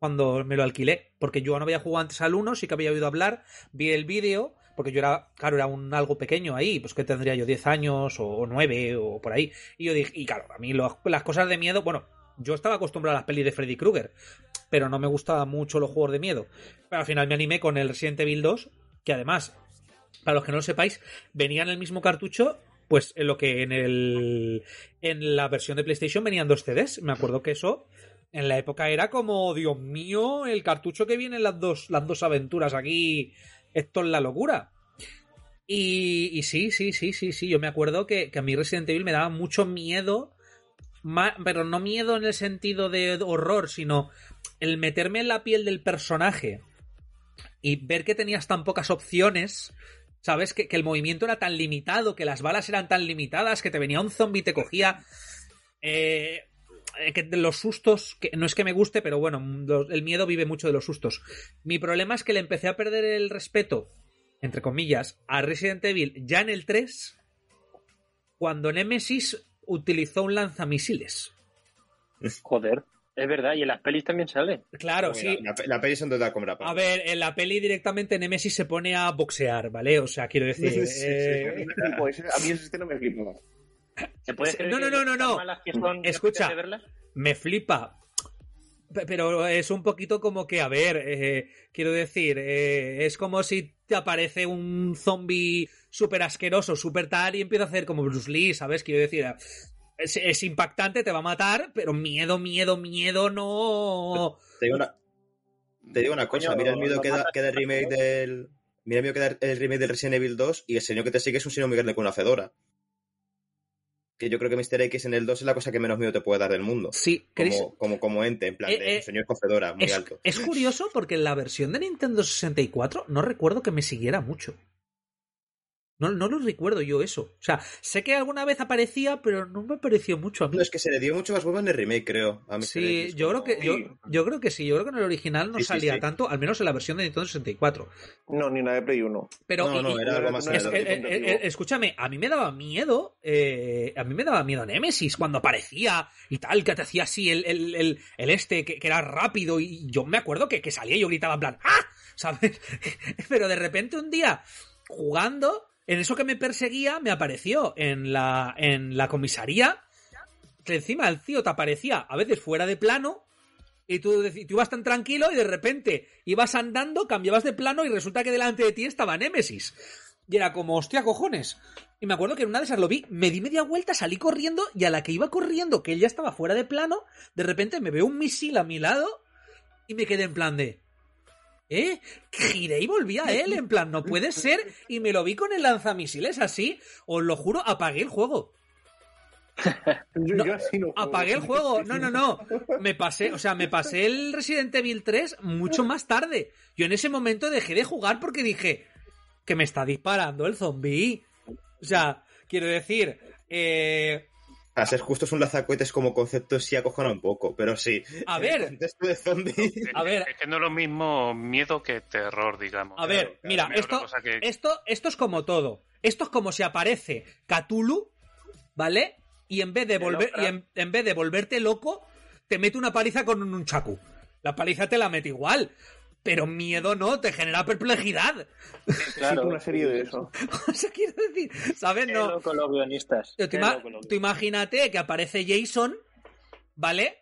cuando me lo alquilé, porque yo no había jugado antes al 1, sí que había oído hablar, vi el vídeo, porque yo era, claro, era un algo pequeño ahí, pues que tendría yo 10 años o 9 o por ahí, y yo dije, y claro, a mí las cosas de miedo, bueno, yo estaba acostumbrado a las pelis de Freddy Krueger, pero no me gustaban mucho los juegos de miedo, pero al final me animé con el Resident Evil 2, que además, para los que no lo sepáis, venía en el mismo cartucho pues en lo que en el en la versión de PlayStation venían dos CDs. Me acuerdo que eso en la época era como, Dios mío, el cartucho que vienen las dos, las dos aventuras aquí. Esto es la locura. Y, y sí, sí, sí, sí, sí. Yo me acuerdo que, que a mí Resident Evil me daba mucho miedo. pero no miedo en el sentido de horror, sino el meterme en la piel del personaje y ver que tenías tan pocas opciones. ¿Sabes? Que, que el movimiento era tan limitado, que las balas eran tan limitadas, que te venía un zombie y te cogía. Eh, eh, que los sustos, que no es que me guste, pero bueno, el miedo vive mucho de los sustos. Mi problema es que le empecé a perder el respeto, entre comillas, a Resident Evil ya en el 3, cuando Nemesis utilizó un lanzamisiles.
Joder, es verdad, y en las pelis también sale.
Claro,
Mira,
sí.
La, la peli son de la compra.
A ver, en la peli directamente Nemesis se pone a boxear, ¿vale? O sea, quiero decir.
Sí, sí,
eh,
a mí ese sistema me flipaba.
¿Se puede creer
no, no,
que
no, no, no.
malas que son,
Escucha. me flipa. Pe- Pero es un poquito como que, a ver, eh, quiero decir, eh, es como si te aparece un zombie súper asqueroso, súper tal, y empieza a hacer como Bruce Lee, ¿sabes? Quiero decir, es, es impactante, te va a matar, pero miedo, miedo, miedo, no.
Te digo una, te digo una cosa, mira el miedo que da,
matas
que da el remake del. Mira el miedo que da el remake del Resident Evil 2 y el señor que te sigue es un señor muy grande con una fedora. Que yo creo que Mr. X en el 2 es la cosa que menos miedo te puede dar del mundo.
Sí.
Como, como, como ente, en plan
Eh,
de
eh,
un señor con fedora, muy
Es,
alto.
es curioso porque en la versión de Nintendo 64 no recuerdo que me siguiera mucho. No, no lo recuerdo yo eso. O sea, sé que alguna vez aparecía, pero no me pareció mucho a mí.
No, es que se le dio mucho más huevo en el remake, creo. A.
Sí, yo creo que yo, yo creo que sí, yo creo que en el original no
Sí,
salía
sí.
tanto, al menos en la versión de Nintendo 64.
No, ni una de Play 1.
Pero
No,
y-
no,
y-
era algo más
es- eh, eh, eh, eh, escúchame, a mí me daba miedo, eh, a mí me daba miedo Nemesis cuando aparecía y tal, que te hacía así el, el, el, el este, que, que era rápido y yo me acuerdo que, que salía y yo gritaba en plan, ¡ah! ¿Sabes? Pero de repente un día, jugando, en eso que me perseguía, me apareció en la, en la comisaría, que encima el tío te aparecía a veces fuera de plano, y tú, tú ibas tan tranquilo y de repente ibas andando, cambiabas de plano y resulta que delante de ti estaba Némesis. Y era como, hostia, cojones. Y me acuerdo que en una de esas lo vi, me di media vuelta, salí corriendo y a la que iba corriendo, que él ya estaba fuera de plano, de repente me veo un misil a mi lado y me quedé en plan de... ¿Eh? Giré y volví a él, en plan, no puede ser. Y me lo vi con el lanzamisiles así. Os lo juro, apagué el juego.
Yo,
No. Apagué el juego. No, no, no. Me pasé, o sea, me pasé el Resident Evil 3 mucho más tarde. Yo en ese momento dejé de jugar porque dije que me está disparando el zombie. O sea, quiero decir, eh,
A ser justos, un lanzacohetes como concepto sí acojona un poco, pero sí.
A ver.
de zombie.
A ver.
Es que no es lo mismo miedo que terror, digamos.
a ver,
claro,
mira, esto,
que-
esto, esto es como todo. Esto es como si aparece Cthulhu, ¿vale? Y en vez de volver, y en, en vez de volverte loco, te mete una paliza con un chacu. La paliza te la mete igual. Pero miedo no, te genera perplejidad.
Necesito una serie de eso.
O sea, quiero decir, ¿sabes?
Qué
No.
loco los guionistas.
Tú,
Qué
ima-
loco los
tú imagínate que aparece Jason, ¿vale?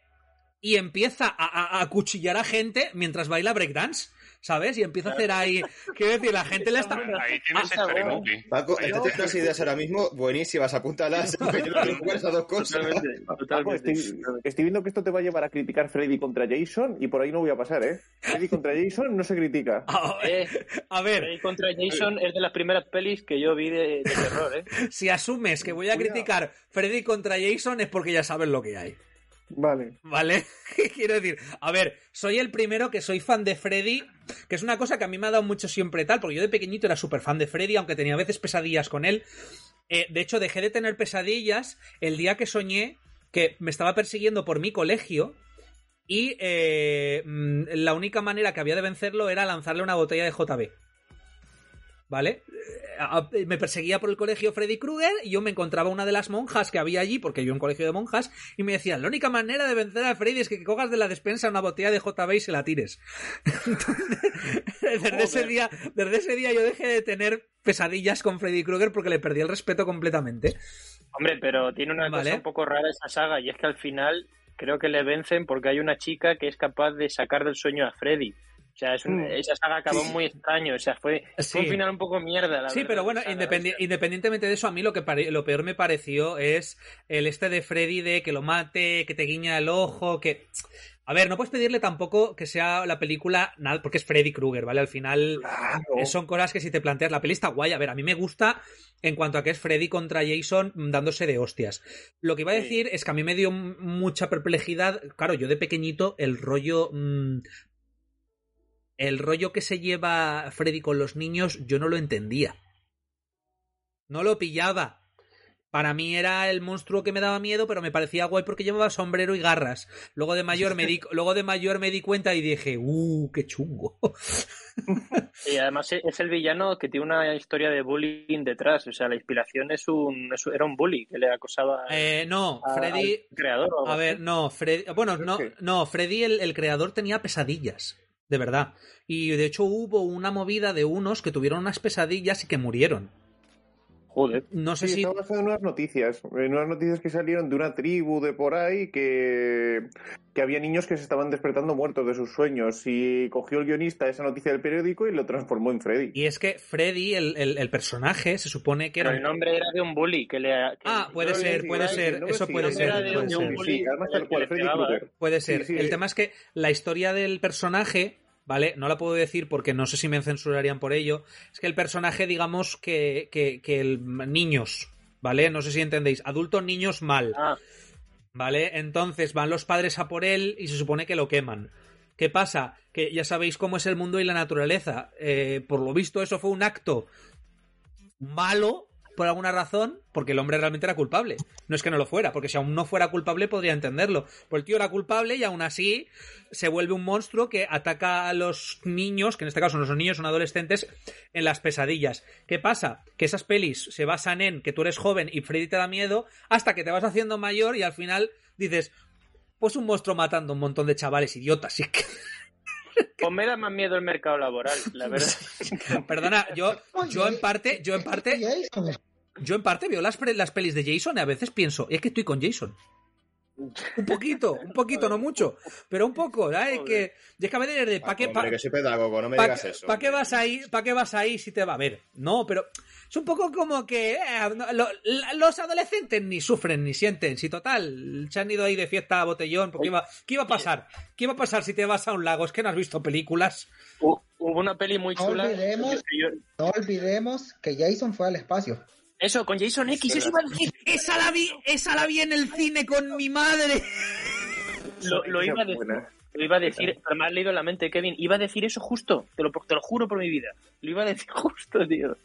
y empieza a, a, a acuchillar a gente mientras baila breakdance. ¿Sabes? Y empieza a hacer ahí. Quiero decir, la gente le está.
Ahí tienes
Ah, bueno.
Paco, unas ideas ahora mismo buenísimas, apúntalas. esas dos cosas.
Totalmente,
Paco,
totalmente.
estoy, estoy viendo que esto te va a llevar a criticar Freddy contra Jason y por ahí no voy a pasar, ¿eh? Freddy contra Jason no se critica.
A,
Eh,
a ver,
Freddy contra Jason es de las primeras pelis que yo vi de, de terror, ¿eh?
si asumes que voy a
Cuidado.
criticar Freddy contra Jason es porque ya sabes lo que hay.
Vale.
¿Vale? Quiero decir, a ver, soy el primero que soy fan de Freddy, que es una cosa que a mí me ha dado mucho siempre tal, porque yo de pequeñito era súper fan de Freddy, aunque tenía a veces pesadillas con él. Eh, de hecho, dejé de tener pesadillas el día que soñé que me estaba persiguiendo por mi colegio y eh, mm, la única manera que había de vencerlo era lanzarle una botella de JB. ¿Vale? Eh, Me perseguía por el colegio Freddy Krueger y yo me encontraba una de las monjas que había allí, porque yo un colegio de monjas, y me decían, la única manera de vencer a Freddy es que cojas de la despensa una botella de JB y se la tires. Entonces, desde ese día, desde ese día yo dejé de tener pesadillas con Freddy Krueger porque le perdí el respeto completamente.
Hombre, pero tiene una
Vale.
cosa un poco rara esa saga y es que al final creo que le vencen porque hay una chica que es capaz de sacar del sueño a Freddy. O sea, es un-
Mm.
esa saga acabó muy extraño. O sea, fue, un final un poco mierda. La
Sí,
verdad,
pero bueno, independi- independientemente de eso, a mí lo que pare- lo peor me pareció es el este de Freddy de que lo mate, que te guiña el ojo, que... A ver, no puedes pedirle tampoco que sea la película nada, porque es Freddy Krueger, ¿vale? Al final
Claro.
eh, son cosas que si te planteas, la peli está guay. A ver, a mí me gusta en cuanto a que es Freddy contra Jason dándose de hostias. Lo que iba a
Sí.
decir es que a mí me dio mucha perplejidad. Claro, yo de pequeñito, el rollo. mm, el rollo que se lleva Freddy con los niños, yo no lo entendía. No lo pillaba. Para mí era el monstruo que me daba miedo, pero me parecía guay porque llevaba sombrero y garras. Luego de mayor me di, luego de mayor me di cuenta y dije, uh, qué chungo.
Y además es el villano que tiene una historia de bullying detrás. O sea, la inspiración es un, es- era un bully que le acosaba
Eh, no,
a-
Freddy.
al creador.
A ver, no, Freddy. Bueno, no, no, Freddy, el, el creador, tenía pesadillas. De verdad. Y de hecho hubo una movida de unos que tuvieron unas pesadillas y que murieron.
Joder.
No sé
Sí,
si.
está basado en unas noticias, en unas noticias que salieron de una tribu de por ahí que, que había niños que se estaban despertando muertos de sus sueños y cogió el guionista esa noticia del periódico y lo transformó en Freddy.
Y es que Freddy, el, el- el personaje, se supone que
Pero
era.
el nombre era de un bully que le. que-
Ah, puede
No,
ser, puede ser, eso puede ser, puede ser. El tema es que la historia del personaje, ¿vale? No la puedo decir porque no sé si me censurarían por ello. Es que el personaje, digamos que, que, que el niños, ¿vale? No sé si entendéis. Adultos, niños, mal.
Ah,
¿Vale? Entonces van los padres a por él y se supone que lo queman. ¿Qué pasa? Que ya sabéis cómo es el mundo y la naturaleza. Eh, por lo visto, eso fue un acto malo por alguna razón, porque el hombre realmente era culpable. No es que no lo fuera, porque si aún no fuera culpable podría entenderlo. Pues el tío era culpable y aún así se vuelve un monstruo que ataca a los niños, que en este caso no son niños, son adolescentes, en las pesadillas. ¿Qué pasa? Que esas pelis se basan en que tú eres joven y Freddy te da miedo hasta que te vas haciendo mayor y al final dices, pues un monstruo matando a un montón de chavales idiotas. Y es que,
pues me da más miedo el mercado laboral, la verdad.
perdona, yo, yo en parte, yo en parte. Yo en parte veo las, las pelis de Jason y a veces pienso, es que estoy con Jason. Un poquito, un poquito, no mucho, pero un poco, ¿sabes? Que, y es que a veces de, ¿para qué, pa-
que soy pedagogo, no me
pa-
digas eso.
pa' qué vas ahí? ¿Para qué vas ahí si te va a ver? No, pero es un poco como que eh, lo- los adolescentes ni sufren ni sienten. Si total, se han ido ahí de fiesta a botellón, porque iba, ¿qué iba a pasar? ¿Qué iba a pasar si te vas a un lago? Es que no has visto películas.
Hu- Hubo una peli muy
No
chula.
olvidemos- No olvidemos que Jason fue al espacio.
Eso, con Jason X, eso iba a decir.
Esa la vi, esa la vi en el cine con mi madre.
Lo, lo iba a decir. Lo iba a decir, pero me has leído en la mente, Kevin. Iba a decir eso justo. Te lo, te lo juro por mi vida. Lo iba a decir justo, tío.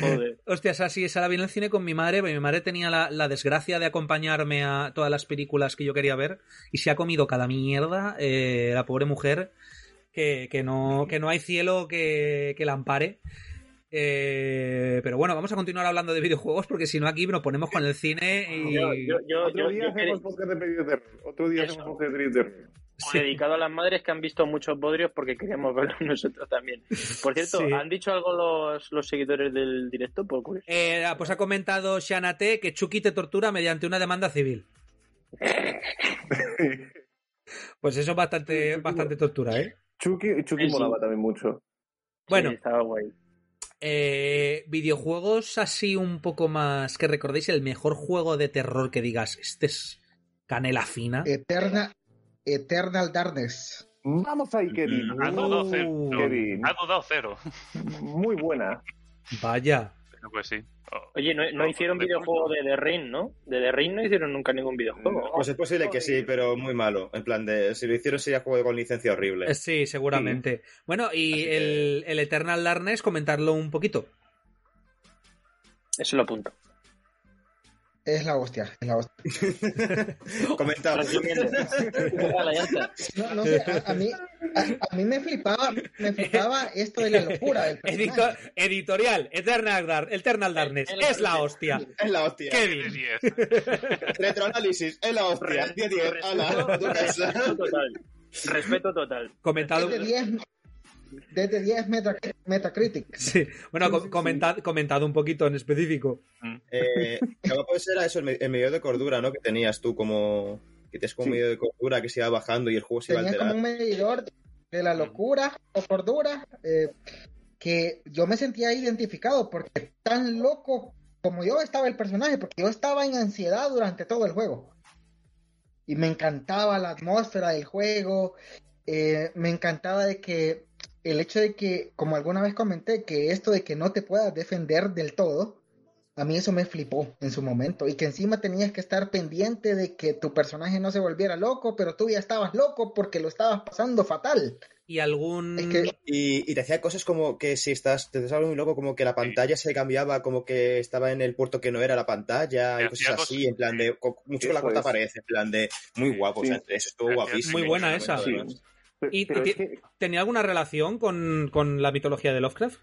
Joder.
Hostia, esa sí, esa la vi en el cine con mi madre, porque mi madre tenía la, la desgracia de acompañarme a todas las películas que yo quería ver y se ha comido cada mierda, eh, la pobre mujer, que, que, no, que no hay cielo que, que la ampare. Eh, pero bueno, vamos a continuar hablando de videojuegos porque si no aquí nos ponemos con el cine y...
Yo, yo, yo,
Otro día
yo
hacemos podcast de. Otro día
Eso.
hacemos podcast de.
Sí.
dedicado a las madres que han visto muchos bodrios porque queríamos verlo nosotros también. Por cierto,
Sí.
¿han dicho algo los, los seguidores del directo? Por curiosidad.
Eh, pues ha comentado Shanate que Chucky te tortura mediante una demanda civil. Pues eso es bastante, bastante tortura, ¿eh?
Chucky, Chucky molaba también mucho.
Bueno.
Sí, estaba guay.
Eh, videojuegos así un poco más que recordéis el mejor juego de terror que digas, este es canela fina.
Eterna, Eternal Darkness.
Vamos ahí, Kevin.
Ha dudado cero.
Uh, Kevin.
Ha dudado cero.
Muy buena.
Vaya.
Pues sí. Oh,
Oye, no, no hicieron
de
videojuego de The Ring, ¿no? De The Ring no hicieron nunca ningún videojuego.
Pues es posible que sí, pero muy malo. En plan de, si lo hicieron sería juego con licencia horrible.
Eh, Sí, seguramente. Bueno, y
Así que-
el, el Eternal Darkness, comentarlo un poquito.
Eso lo apunto.
Es la hostia, es la hostia.
Comentado.
No, no sé, a, a mí, a, a mí me flipaba, me flipaba esto de la locura del
editorial, Eternal, Dar- Eternal Darkness.
el-
Es la hostia.
Es la hostia.
10.
Retroanálisis, es la hostia. 10 10 ala, a tu casa.
Respeto total. Respeto total.
Comentado.
Desde 10, desde 10 Meta- Metacritic.
Sí. Bueno,
Sí,
co-
sí, sí.
comentad, comentado un poquito en específico.
Eh, que va a poder ser a eso, el, el medio de cordura, ¿no? Que tenías tú como... Que tienes como
Sí.
medio de cordura que se iba bajando y el juego se iba a
Tenía como un medidor de la locura o cordura eh, que yo me sentía identificado porque tan loco como yo estaba el personaje, porque yo estaba en ansiedad durante todo el juego. Y me encantaba la atmósfera del juego, eh, me encantaba de que el hecho de que, como alguna vez comenté, que esto de que no te puedas defender del todo, a mí eso me flipó en su momento. Y que encima tenías que estar pendiente de que tu personaje no se volviera loco, pero tú ya estabas loco porque lo estabas pasando fatal.
Y algún.
Es que
Y, y te hacía cosas como que si estás, te estás muy loco, como que la pantalla se cambiaba, como que estaba en el puerto que no era la pantalla,
Te
y cosas así,
cosas-
en plan de, mucho con la cuarta pared, en plan de, muy guapo,
Sí.
o sea, eso estuvo
Muy
guapísimo.
Muy buena esa.
Sí.
Pero,
Y-
pero
y
es que
¿Tenía alguna relación con, con la mitología de Lovecraft?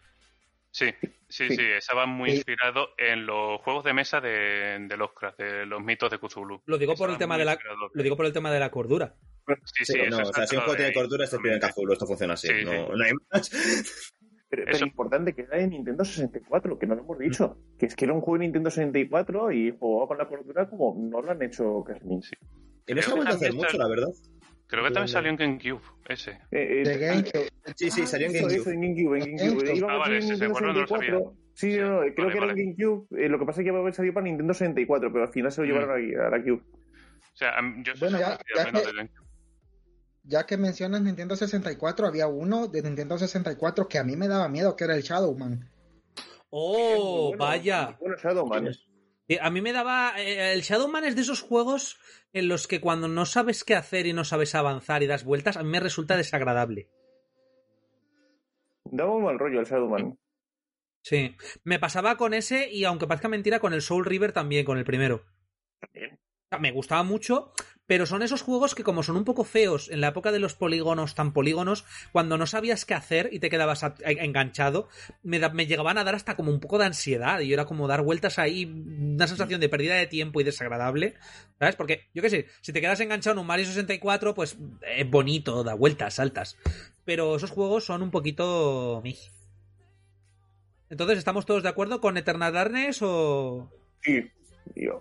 Sí, sí,
Sí.
sí, estaba muy
Sí.
inspirado en los juegos de mesa de, de Lovecraft, de los mitos de Cthulhu.
Lo digo por el tema de la. Lo digo por el tema de la cordura.
Sí,
Sí,
sí,
no, o sea, si un juego tiene cordura, en
totalmente.
Cthulhu, esto funciona así,
Sí,
no,
sí.
no hay más.
Pero, importante que era de Nintendo 64, que no lo hemos dicho. Que es que era un juego de Nintendo 64 y jugaba con la cordura como no lo han hecho casi.
Y no se ha vuelto a hacer mucho, la verdad.
Creo que también salió en GameCube, ese.
Eh, eh,
de GameCube.
Sí, sí, salió en GameCube.
eso, en GameCube. En GameCube.
Ah, vale, ese,
Nintendo
bueno, no lo
64. Sí,
Sí,
no, no, creo
vale,
que era
vale.
en GameCube. Eh, lo que pasa es que iba a haber salido para Nintendo 64, pero al final se lo
Mm.
llevaron a, a la Cube.
O sea, yo
Bueno, ya-
al
ya
menos
que-
de.
Ya que mencionas Nintendo 64, había uno de Nintendo 64 que a mí me daba miedo, que era el Shadowman.
¡Oh!
Bueno,
vaya.
Bueno, Shadowman.
A mí me daba. eh, El Shadowman es de esos juegos en los que cuando no sabes qué hacer y no sabes avanzar y das vueltas, a mí me resulta desagradable.
Daba un mal rollo el Shadowman.
Sí. Me pasaba con ese y, aunque parezca mentira, con el Soul River también, con el primero.
También.
O sea, Me gustaba mucho, pero son esos juegos que, como son un poco feos en la época de los polígonos tan polígonos, cuando no sabías qué hacer y te quedabas enganchado, me, llegaban a dar hasta como un poco de ansiedad y era como dar vueltas ahí, una sensación de pérdida de tiempo y desagradable, ¿sabes? Porque, yo qué sé, si te quedas enganchado en un Mario 64, pues es bonito, da vueltas, saltas. Pero esos juegos son un poquito... Entonces, ¿estamos todos de acuerdo con Eternal Darkness o...?
Sí.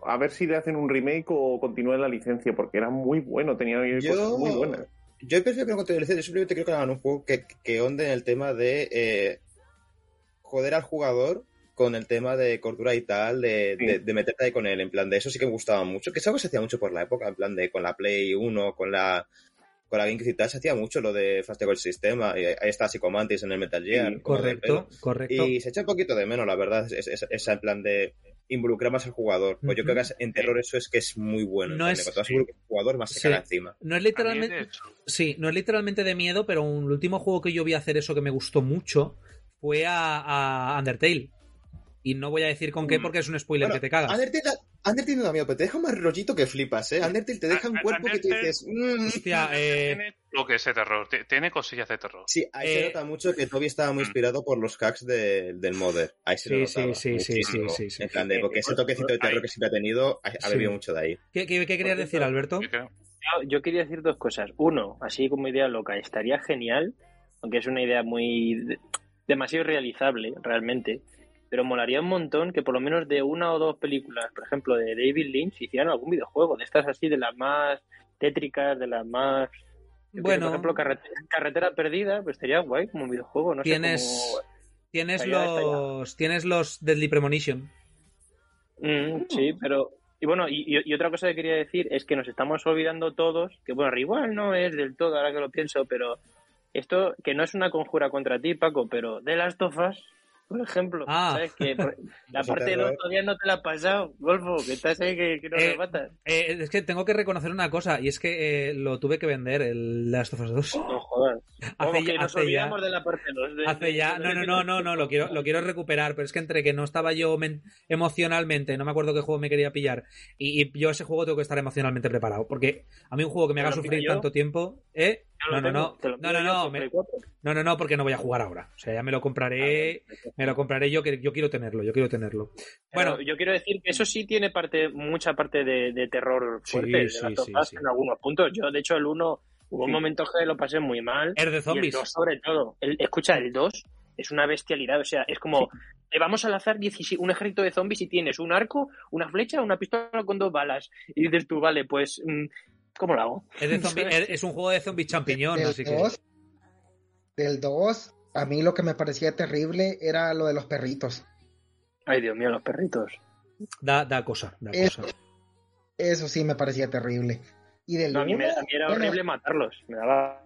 A ver si le hacen un remake o continúen la licencia, porque era muy bueno, tenía
Yo-
cosas muy buenas.
Yo prefiero que no continúe la licencia, yo simplemente creo que hagan un juego que, que onde en el tema de eh, joder al jugador con el tema de cordura y tal, de,
Sí.
de, de meterte ahí con él, en plan de eso sí que me gustaba mucho, que es algo que se hacía mucho por la época, en plan de con la Play 1, con la con la GameCube y tal, se hacía mucho lo de Fastego el sistema, y ahí está Psychomantis en el Metal Gear.
Sí,
Correcto, correcto.
Y se echa un poquito de menos, la verdad, es- es- esa en plan de involucrar más al jugador. Pues yo creo que en terror eso es que es muy bueno. en
No es-
cuanto más jugador, más se
Sí.
caga encima.
No es literalmente... Sí, no es literalmente de miedo, pero un- el último juego que yo vi hacer eso que me gustó mucho fue a, a Undertale. Y no voy a decir con qué
Mm.
porque es un spoiler
Bueno,
que te cagas.
Undertale, Undertale no da miedo, pero te deja más rollito que flipas, ¿eh? Undertale te deja un
A- a-
cuerpo que tú dices... "Mm".
Hostia, eh,
tiene lo que es de terror, ti- tiene cosillas de terror.
Sí, ahí
Eh,
se nota mucho que Toby estaba muy
Mm.
inspirado por los hacks de- del modder. Ahí se
Sí, sí, sí, sí, sí, sí, sí.
En plan de, porque ese toquecito de terror que siempre ha tenido ha, ha
Sí.
bebido mucho de ahí.
¿qué, qué- qué querías decir, Alberto?
Yo
quería decir dos cosas. Uno, así como idea loca, estaría genial, aunque es una idea muy de- demasiado realizable realmente, pero molaría un montón que por lo menos de una o dos películas, por ejemplo, de David Lynch, hicieran algún videojuego, de estas así, de las más tétricas, de las más...
Bueno.
por ejemplo, carretera, carretera perdida, pues estaría guay como videojuego, no
Tienes,
sé cómo...
tienes los, tienes los Deadly Premonition.
Mm, sí, pero... Y bueno, y, y- y otra cosa que quería decir es que nos estamos olvidando todos, que bueno, igual no es del todo, ahora que lo pienso, pero esto, que no es una conjura contra ti, Paco, pero de las tofas, por ejemplo,
Ah.
¿sabes? Que la
Eso
parte de
terror.
dos todavía no te la has pasado, Golfo, que estás ahí que, que no
Eh,
te matas.
Eh, es que tengo que reconocer una cosa, y es que eh, lo tuve que vender, el Last of Us 2.
No jodas.
Hace ya-
nos
hace ya-
de la parte dos. de-
Hace ya, no, no, no, no, no, lo quiero, lo quiero recuperar, pero es que entre que no estaba yo men- emocionalmente, no me acuerdo qué juego me quería pillar, y, y yo ese juego tengo que estar emocionalmente preparado, porque a mí un juego que me
¿Te
haga sufrir tanto tiempo, ¿eh? No, no, no, no, no, no, me-
Play 4.
no, no, no, porque no voy a jugar ahora, o sea, ya me lo compraré, me lo compraré yo, que yo quiero tenerlo, yo quiero tenerlo.
Bueno,
Bueno,
yo quiero decir que eso sí tiene parte, mucha parte de, de terror
Sí,
fuerte de
sí,
las
sí, sí.
en algunos puntos. Yo, de hecho, el 1 hubo un momento que lo pasé muy mal.
es de
Y el
zombies.
2 sobre todo. El, escucha, el 2 es una bestialidad. O sea, es como, te vamos al azar 17 un ejército de zombies y tienes un arco, una flecha, una pistola con dos balas. Y dices tú, vale, pues, mm, ¿cómo lo hago?
Es, de zombi- es- un juego de zombies champiñón,
Del
así que...
2, del 2, a mí lo que me parecía terrible era lo de los perritos.
Ay, Dios mío, los perritos.
Da, da cosa, da
Es-
cosa.
Eso sí me parecía terrible. Y del
No, a, mí me, a mí era
bueno,
horrible matarlos. Me daba,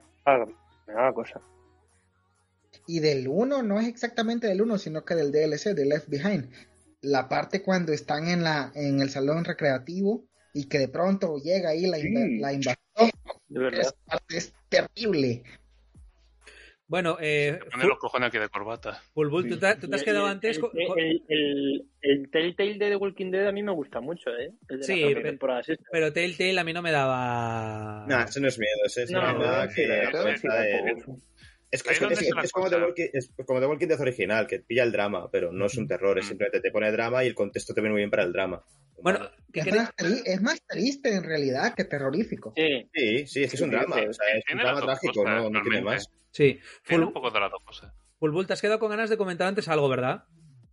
me daba cosa.
Y del 1 no es exactamente del 1, sino que del DLC, de Left Behind. La parte cuando están en la en el salón recreativo y que de pronto llega ahí la,
Sí.
la invasión,
De verdad.
esa parte es terrible.
Bueno, eh,
Pone los cojones aquí de corbata.
Fulbul, ¿tú te, tú te has quedado
el-
antes?
El, el, el, el Telltale de The Walking Dead a mí me gusta mucho, ¿eh? El de
Sí,
cuatro
pero-
temporadas estas.
Pero Telltale a mí no me daba...
Nah, eso no es miedo, eso es
No, no,
nada
sí,
que
la es que.
Es, es, es- como. The Walking, es como The Walking Dead original, que pilla el drama, pero no es un terror, es simplemente te pone drama y el contexto te viene muy bien para el drama.
Bueno, ¿qué
Es más, tri- es más triste en realidad que terrorífico.
Sí,
Sí, sí, es que es un drama,
sí,
o sea, es un drama trágico,
cosas,
no, no tiene más.
Sí.
Tiene
Ful-
un poco de las dos cosas.
Fulbul, te has quedado con ganas de comentar antes algo, ¿verdad?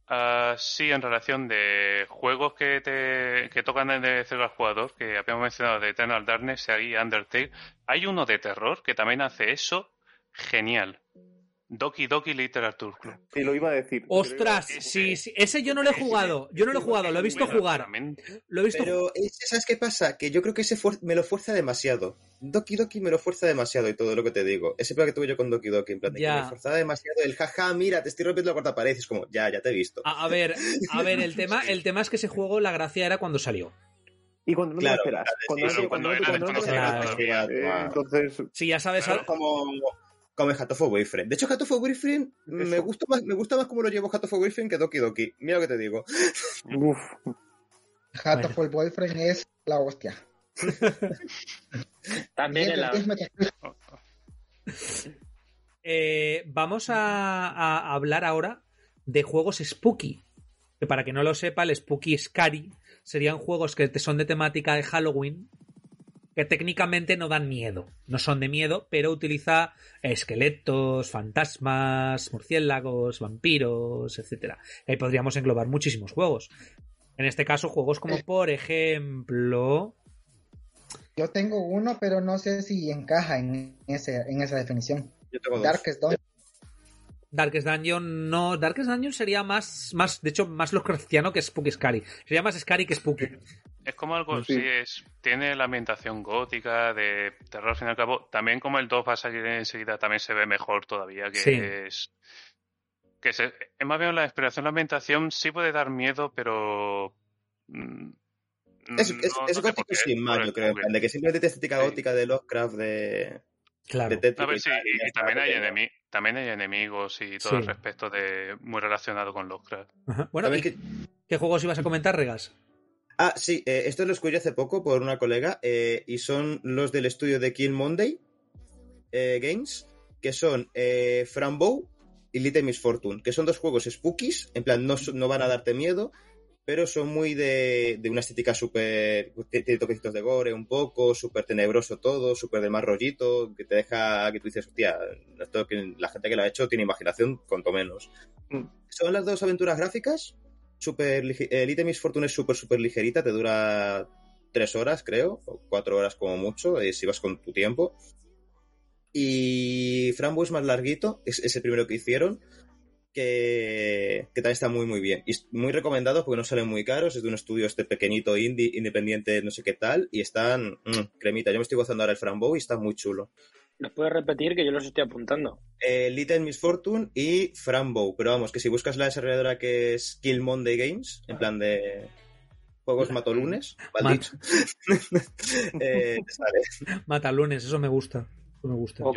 Ah, sí, en relación de juegos que te que tocan de cero al jugador, que habíamos mencionado de Eternal Darkness y Undertale, hay uno de terror que también hace eso genial. Doki Doki Literature Club.
Sí, lo iba a decir.
Ostras,
Sí,
sí, ese yo no lo he jugado, yo no lo he jugado, lo he visto jugar, lo he visto
Pero, ese, ¿sabes qué pasa? Que yo creo que ese me lo fuerza demasiado. Doki Doki me lo fuerza demasiado y todo lo que te digo. Ese problema que tuve yo con Doki Doki, en plan de
Ya.
que me forzaba demasiado el jaja, mira, te estoy rompiendo la cuarta pared. Es como, ya, ya te he visto.
A, a ver, a ver, el tema, el tema es que ese juego la gracia era cuando salió.
Y cuando no
Claro,
te lo esperas. Cuando,
sí,
no-
sí,
cuando,
era
cuando no te lo
desconocido,
esperas.
claro.
Eh, entonces,
Si ya sabes,
Claro, como, como el Hatoful Boyfriend. De hecho, Hatoful Boyfriend me gusta más, me gusta más cómo lo llevo Hatoful Boyfriend que Doki Doki. Mira lo que te digo.
uf,
Hatoful Boyfriend es la hostia.
también en la...
es Metacritic.
Eh, vamos a, a hablar ahora de juegos spooky. Que para que no lo sepa, el spooky scary serían juegos que son de temática de Halloween, que técnicamente no dan miedo. No son de miedo, pero utiliza esqueletos, fantasmas, murciélagos, vampiros, etcétera. Ahí podríamos englobar muchísimos juegos. En este caso, juegos como por ejemplo.
Yo tengo uno, pero no sé si encaja en, ese, en esa definición.
Yo tengo dos.
Darkest.
Darkest Dungeon no. Darkest Dungeon sería más, más de hecho, más lo cristiano que Spooky Scary. Sería más Scary que Spooky.
Es como algo,
Sí.
sí, es, tiene la ambientación gótica, de terror al fin y al cabo. También como el 2 va a salir enseguida, también se ve mejor todavía, que
Sí.
es... Que se, es más bien la inspiración, la ambientación sí puede dar miedo, pero... mm,
Es,
no-
es,
no
es gótico sin
el
yo creo. De que simplemente tiene estética
Sí.
gótica de Lovecraft, de,
Claro.
de
A ver, sí, y, y también hay, enemi- también hay enemigos y todo
Sí.
al respecto de muy relacionado con Lovecraft.
Ajá. Bueno,
¿Sabes
¿y
qué?
qué juegos ibas a comentar, Regas?
Ah, sí, eh, esto lo escuché hace poco por una colega eh, y son los del estudio de Kill Monday eh, Games, que son eh, Frambow y Little Miss Fortune, que son dos juegos spookies, en plan no, no van a darte miedo, pero son muy de, de una estética súper. Tiene toquecitos de gore un poco, súper tenebroso todo, súper de más rollito, que te deja que tú dices, hostia, esto que la gente que lo ha hecho tiene imaginación, cuanto menos.
Mm.
Son las dos aventuras gráficas. Super, lige- el Item Miss Fortune es súper, súper ligerita, te dura tres horas, creo, o cuatro horas como mucho, eh, si vas con tu tiempo. Y Frambo es más larguito, es, es el primero que hicieron, que, que también está muy, muy bien. Y muy recomendado porque no salen muy caros, es de un estudio este pequeñito indie, independiente, no sé qué tal, y están mm, cremita. Yo me estoy gozando ahora el Frambo y está muy chulo.
¿Los puedes repetir que yo los estoy apuntando?
Eh, Little Miss Fortune y Frambo, pero vamos, que si buscas la desarrolladora que es Kill Monday Games, en plan de juegos matolunes, mal eh.
Matalunes, eso me gusta. Eso me gusta.
Yo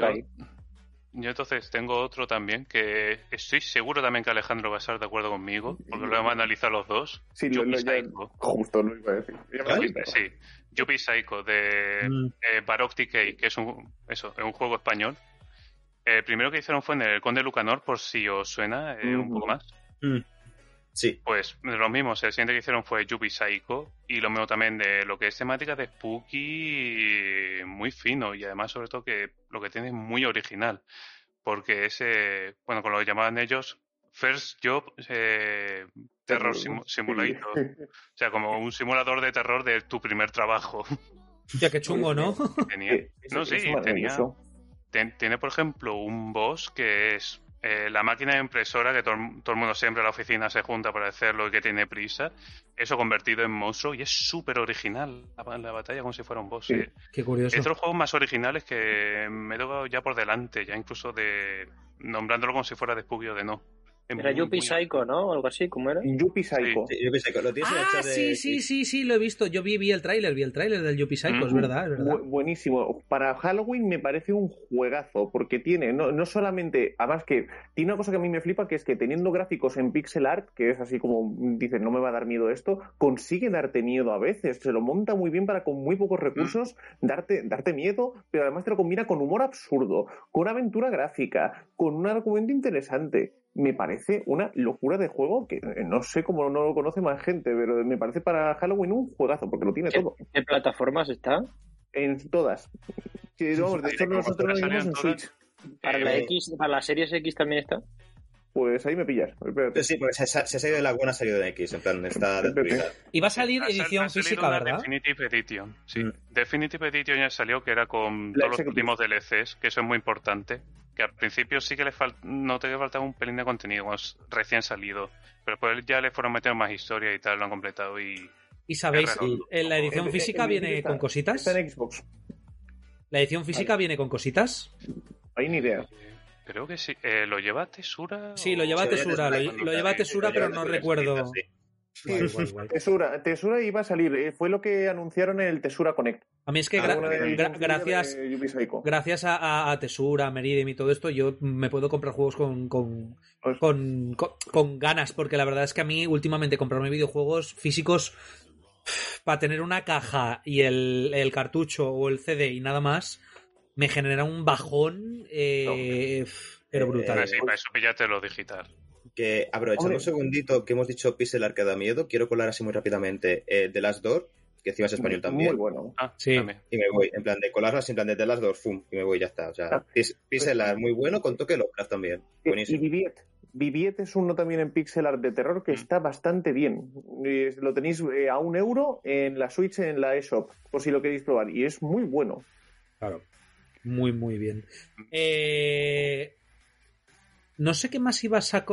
entonces tengo otro también que estoy seguro también que Alejandro va a estar de acuerdo conmigo, porque lo hemos analizado los dos.
Sí, lo,
Yuppie
lo- ya-
Psycho.
justo lo iba a decir. Quitado.
Sí, Yuppie Psycho de
Mm,
eh, Baroque Decay, que es un, eso, es un juego español. El primero que hicieron fue en el Conde Lucanor, por si os suena eh, un
Ujú.
poco más.
Sí,
Pues de los mismos, el siguiente que hicieron fue Yuppie Psycho y lo mismo también de lo que es temática de Spooky muy fino y además sobre todo que lo que tiene es muy original porque ese, bueno, con lo que llamaban ellos First Job eh, Terror Simu- Simulator, o sea, como un simulador de terror de tu primer trabajo.
Hostia, qué chungo, ¿no?
Tenía, no, sí, tenía, ten- tiene, por ejemplo, un boss que es eh, la máquina impresora que todo, el- todo el mundo siempre en la oficina se junta para hacerlo y que tiene prisa. Eso convertido en monstruo y es súper original la, la batalla como si fuera un boss.
Sí.
eh.
Qué curioso.
Es de los juegos más originales que me he tocado ya por delante, ya incluso de nombrándolo como si fuera de Spooky o de no.
Era Yuppie
muy-
Psycho, ¿no? O algo así, ¿cómo era?
Yuppie Psycho.
sí, que lo tienes en el
Ah,
chat de-
sí, sí, sí, sí, lo he visto. Yo vi, vi el tráiler, vi el tráiler del Yuppie Psycho, es
Mm.
verdad, es verdad.
Bu- buenísimo. Para Halloween me parece un juegazo, porque tiene, no, no solamente, además que tiene una cosa que a mí me flipa, que es que teniendo gráficos en pixel art, que es así como dices, no me va a dar miedo esto, consigue darte miedo a veces. Se lo monta muy bien para con muy pocos recursos darte, darte miedo, pero además te lo combina con humor absurdo, con aventura gráfica, con un argumento interesante. Me parece una locura de juego que eh, no sé cómo no lo conoce más gente, pero me parece para Halloween un juegazo, porque lo tiene
¿Qué,
todo.
qué plataformas está?
En todas. Sí, vamos, de hecho nosotros lo vimos en
todas.
Switch.
¿Para
Eh,
la X, para la Series X también está?
Pues ahí me pillas. Espérate.
Sí, porque se, se ha salido de la buena, ha salido de X, en plan, está destruida.
Y va a salir
Ha sal-
edición
ha salido
física,
una
¿verdad?
Definitive Edition, sí.
Mm.
Definitive Edition ya salió que era con
La
todos los últimos DLCs, que eso es muy importante. Que al principio sí que le fal- noté que faltaba un pelín de contenido, recién salido. Pero después ya le fueron metiendo más historia y tal, lo han completado y...
Y sabéis, en la edición
En-
física
en- en-
viene
está-
con cositas.
Está en Xbox.
La edición física viene con cositas.
Hay ni idea.
Creo que sí. Eh, ¿Lo lleva Tesura?
Sí, lo lleva Tesura, lo, lo lleva Tesura, pero no recuerdo.
Sí.
Guay, guay, guay.
Tesura, Tesura iba a salir. eh, Fue lo que anunciaron en el Tesura Connect.
A mí es que gra-
gra-
gracias, gracias a, a- a Tesura, a Meridian y todo esto, yo me puedo comprar juegos con, con,
Pues-
con, con- con ganas, porque la verdad es que a mí últimamente comprarme videojuegos físicos para tener una caja y el, el cartucho o el CD y nada más, me genera un bajón, eh, pero brutal.
Ah, sí, para eso pillate lo digital.
Que aprovechando un segundito que hemos dicho Pixel Art que da miedo, quiero colar así muy rápidamente eh, The Last Door, que encima es español también.
Muy bueno.
Ah,
Sí.
también.
Y me voy, en plan de colarlas, en plan de The Last Door, fum, y me voy, ya está. O sea,
Ah.
pix- Pixel Art muy bueno, con toque Lovecraft también.
Eh, Y
Buenísimo.
Viviet. Viviet es uno también en pixel art de terror que
Mm.
está bastante bien. Eh, Lo tenéis eh, a un euro en la Switch, en la eShop, por si lo queréis probar. Y es muy bueno.
Claro. Muy, muy bien. Eh, no sé qué más ibas a...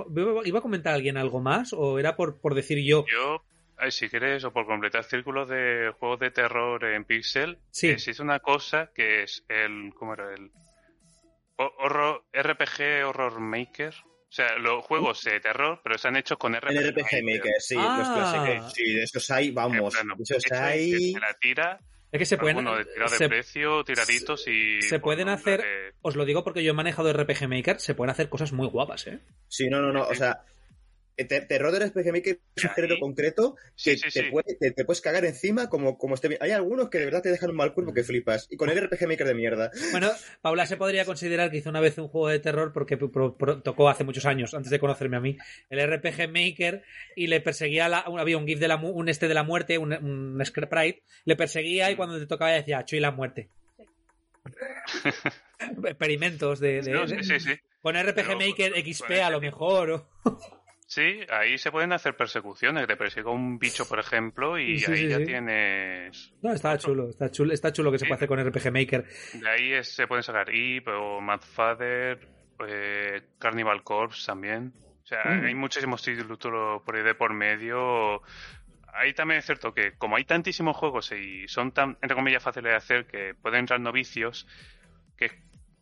¿Iba a comentar alguien algo más? ¿O era por, por decir yo?
Yo, ay, si quieres, o por completar círculos de juegos de terror en Pixel,
Sí.
existe una cosa que es el. ¿Cómo era? El. ho- Horror, RPG Horror Maker. O sea, los juegos de terror, pero están hechos con RPG,
El RPG Maker, sí,
Ah.
los clásicos. Sí, de esos hay, vamos. De esos hay.
que se la tira,
Es que se pueden...
de tirar de
se-
precio, tiraditos y.
se pueden hacer-
de-
os lo digo porque yo he manejado RPG Maker, se pueden hacer cosas muy guapas, ¿eh?
Sí, no, no, no. O sea, terror de RPG Maker es un género concreto que
sí,
te,
sí.
puede- te- te puedes cagar encima como, como esté bien. Hay algunos que de verdad te dejan un mal cuerpo que flipas. Y con el RPG Maker de mierda.
Bueno, Paula se podría considerar que hizo una vez un juego de terror porque pro- pro- tocó hace muchos años, antes de conocerme a mí, el RPG Maker y le perseguía, la- había un GIF de la, un este de la muerte, un, un sprite, le perseguía y cuando te tocaba decía, Chuy la muerte. Experimentos de, de-
No,
de-
sí, sí, sí.
con RPG
Pero,
Maker XP
este
a lo mejor. o-
Sí, ahí se pueden hacer persecuciones. Te persiga un bicho, por ejemplo, y
Sí,
ahí
sí,
ya tienes.
No, está chulo, está chulo, está chulo que se puede hacer con RPG Maker.
De ahí es- se pueden sacar Eve o Mad Father, eh, Carnival Corpse también. O sea,
Mm.
hay muchísimos títulos por ahí de por medio. Ahí también es cierto que como hay tantísimos juegos y son tan, entre comillas, fáciles de hacer que pueden entrar novicios, que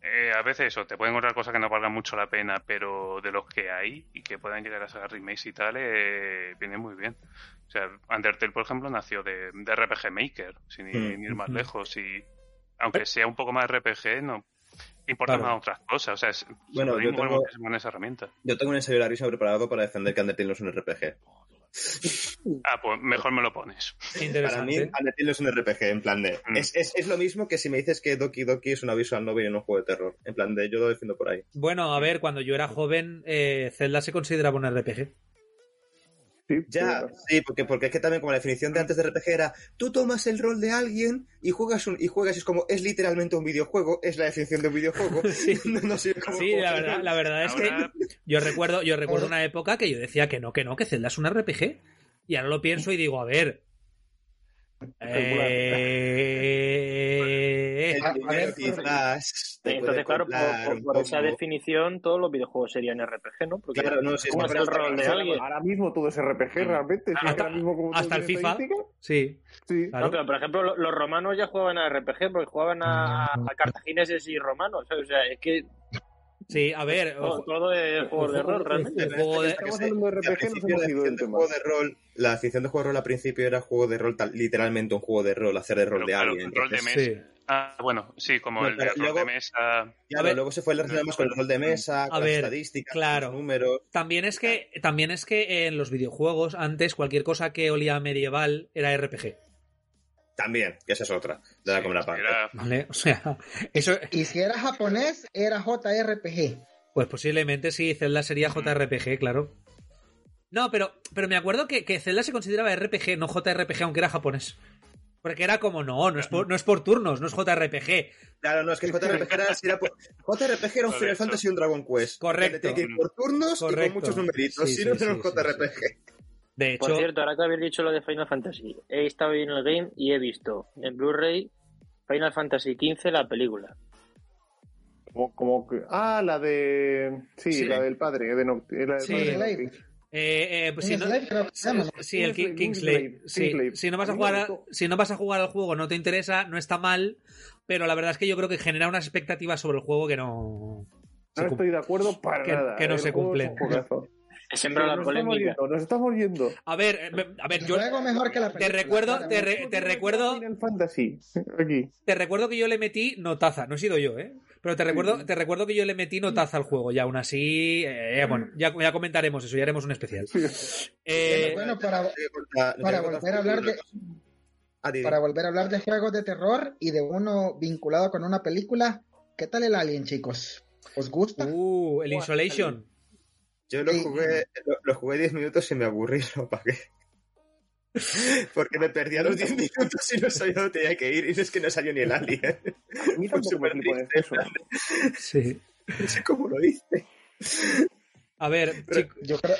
eh, a veces eso, te pueden encontrar cosas que no valgan mucho la pena, pero de los que hay y que puedan llegar a sacar remakes y tal, eh, viene muy bien. O sea, Undertale, por ejemplo, nació de, de RPG Maker, sin ir,
Mm.
ir más lejos. Y aunque sea un poco más RPG, no importa
Claro.
más otras cosas. O sea, es,
Bueno,
se
yo tengo-
en esa herramienta.
Yo tengo un ensayo larguísimo preparado para defender que Undertale no es un RPG.
Ah, pues mejor me lo pones.
Para mí,
Interesante.
Undertale es un RPG, en plan de...
Mm.
Es, es, es lo mismo que si me dices que Doki Doki es una visual novel y no un juego de terror. En plan de, yo lo defiendo por ahí.
Bueno, a ver, cuando yo era joven, eh, Zelda se consideraba un RPG.
Sí,
Ya, sí, porque, porque es que también como la definición de antes de RPG era, tú tomas el rol de alguien y juegas un, y juegas y es como, es literalmente un videojuego, es la definición de un videojuego.
Sí.
no, no sé cómo
Sí, la verdad, la verdad es que yo recuerdo, yo recuerdo una época que yo decía que no, que no, que Zelda es un RPG. Y ahora lo pienso y digo, a ver. Eh,
El
A- a
primero
ver,
quizás te puede
Entonces, claro, por, esa definición, todos los videojuegos serían RPG, ¿no? Porque
Claro, no, es
¿cómo
que
es el rol de alguien?
Ahora mismo todo es RPG realmente. si
Hasta-
ahora mismo como todo
hasta el FIFA. sí,
Sí.
claro.
No, pero por ejemplo, lo- los romanos ya jugaban a RPG porque jugaban a, a cartagineses y romanos. ¿sabes? O sea, es que
Sí, a ver.
todo, todo es juego de rol, realmente.
el juego de-
Estamos
Que
hablando de
que al
RPG, nos hemos ido del tema.
juego de rol, la definición de juego de rol al principio era juego de rol, tal- literalmente un juego de rol, hacer de rol
Pero
de
claro,
alguien.
rol de
entonces-
mesa.
sí.
Ah, bueno, sí, como
No,
el de
pero
rol
luego-
de mesa.
Claro,
A ver,
luego se fue relacionado más con el rol de mesa, con
ver,
las estadísticas,
claro.
los números.
También es que, también es que en los videojuegos, antes, cualquier cosa que olía medieval era RPG.
También, que esa es otra, de la
Sí,
parte.
era-
¿Vale? O sea, eso,
Y si era japonés, era JRPG.
Pues posiblemente sí, Zelda sería JRPG, claro. No, pero, pero me acuerdo que, que Zelda se consideraba RPG, no JRPG, aunque era japonés. Porque era como, no, no es por, no es por turnos, no es JRPG.
Claro, no, es que JRPG era, si era por- JRPG era un Final. Fantasy y un Dragon Quest.
Correcto.
Tiene que ir por turnos y con muchos numeritos.
Sí,
si no,
sí,
era un
sí, sí,
JRPG.
De
Por cierto, ahora que habéis dicho lo de Final Fantasy, he estado en el game y he visto en Blu-ray Final Fantasy XV, la película.
Como, como que- ah, la de. Sí,
Sí.
la del padre. De Noct- la del
Sí.
padre
eh, eh, pues si no,
¿no?
sí, el Ki-
Kingslave,
Kingslave.
Kingslave,
sí. Si no vas a jugar, a- si no vas a jugar al juego, no te interesa, no está mal. Pero la verdad es que yo creo que genera unas expectativas sobre el juego que no.
No estoy de acuerdo para
que-
nada.
que no
El
se
juego es
cumplen.
He sembrado la
Nos estamos
polémica.
yendo, nos estamos yendo.
A ver, eh, a ver, yo
Juego mejor que la
te
película,
recuerdo, te, re- te recuerdo,
Final Fantasy. Aquí.
te recuerdo que yo le metí notaza, no he sido yo, ¿eh? Pero te recuerdo, te recuerdo que yo le metí notaza al juego, y aún así, eh, bueno, ya, ya comentaremos eso, ya haremos un especial. Eh,
Bueno, para, volver a hablar de.
Ah,
para volver a hablar de juegos de terror y de uno vinculado con una película, ¿qué tal el Alien, chicos? ¿Os gusta?
uh, el Insolation.
Yo lo jugué, lo, lo jugué 10 minutos y me aburrí, lo pagué. Porque me perdí a los 10 minutos y no sabía dónde tenía que ir. Y es que no salió ni el alien.
A mí tampoco me
triste.
eso.
Sí.
No sé cómo lo hice.
A ver,
Pero-
chico-
Yo creo,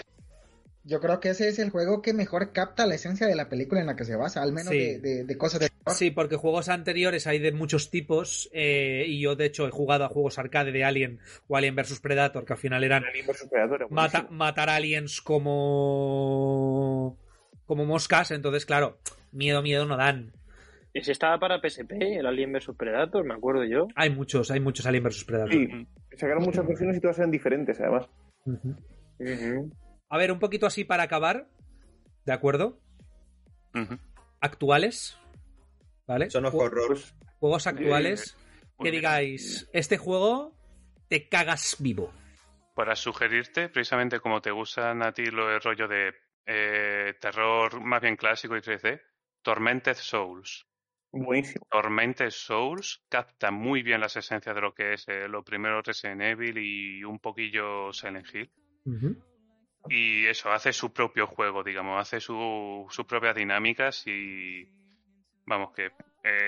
yo creo que ese es el juego que mejor capta la esencia de la película en la que se basa, al menos
Sí.
de, de- de cosas de
sí, porque juegos anteriores hay de muchos tipos, eh, y yo de hecho he jugado a juegos arcade de Alien o Alien vs Predator, que al final eran
Alien vs Predator
mata- matar aliens como como moscas, entonces claro, miedo, miedo no dan.
Ese estaba para PSP, el Alien vs Predator, me acuerdo yo.
Hay muchos, hay muchos Alien vs Predator.
Sí, sacaron muchas versiones y todas eran diferentes, además.
Ujú.
Ujú.
A ver, un poquito así para acabar, ¿de acuerdo? Actuales, ¿vale?
Son
Ju-
horror.
Juegos actuales que digáis, este juego te cagas vivo.
para sugerirte, precisamente como te gustan a ti lo el rollo de eh, terror más bien clásico y 3D, Tormented Souls.
Buenísimo.
Tormented Souls capta muy bien las esencias de lo que es eh, lo primero Resident Evil y un poquillo Silent Hill. Y eso, hace su propio juego, digamos, hace su, sus propias dinámicas y vamos, que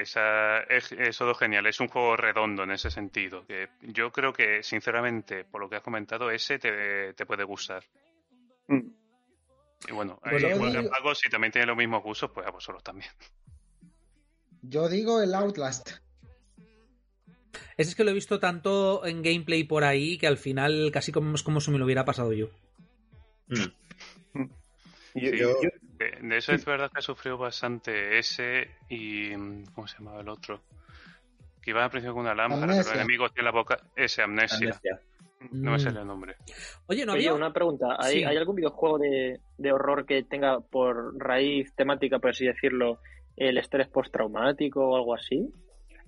esa, es, es todo genial, es un juego redondo en ese sentido, que yo creo que, sinceramente, por lo que has comentado, ese te, te puede gustar.
Mm.
Y bueno,
Pues
ahí,
digo-
si también tiene los mismos gustos, pues a vosotros también.
Yo digo el Outlast.
Ese es que lo he visto tanto en gameplay por ahí que al final casi como es como si me lo hubiera pasado yo.
Mm.
Yo-
Sí,
yo-
yo-
De, de eso es verdad que ha sufrido bastante ese y. mm, ¿Cómo se llamaba el otro? Que iba al principio con una lámpara, pero el enemigo tiene la boca. Ese, amnesia.
Amnesia.
No me
Mm.
sale el nombre.
Oye, ¿no
Oye,
había?
una pregunta. ¿Hay,
Sí.
¿hay algún videojuego de, de horror que tenga por raíz temática, por así decirlo, el estrés postraumático o algo así?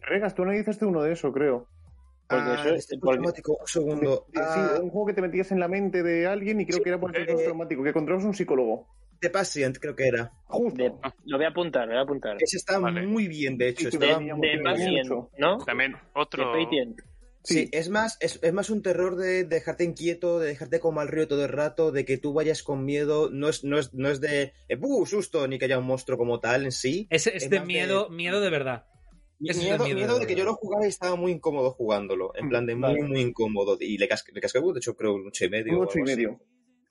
Regas, tú analizaste uno de eso, creo.
Porque
Ah,
eso-
este
porque-
un segundo.
Sí,
Ah,
un juego que te metías en la mente de alguien y creo
Sí,
que era por
eh,
estrés traumático, que controlabas un psicólogo.
The Patient, creo que era.
Justo.
de- lo voy a apuntar, lo voy a apuntar.
Ese está
Vale.
muy bien, de hecho.
Sí, sí,
De, de Patient. ¿no?
También
De
otro.
Patient.
Sí, es más, es, es más un terror de, de dejarte inquieto, de dejarte como al río todo el rato, de que tú vayas con miedo. No es, no es, no es de eh, ¡buh! susto, ni que haya un monstruo como tal en sí.
Es, es
es
de miedo, miedo de verdad.
Miedo,
miedo
miedo
de
de que yo lo jugaba y estaba muy incómodo jugándolo. En plan de muy,
Vale.
muy incómodo. Y le casqué, le casqué, de hecho, creo un 8 y medio.
Un
o
ocho y
algo así.
medio.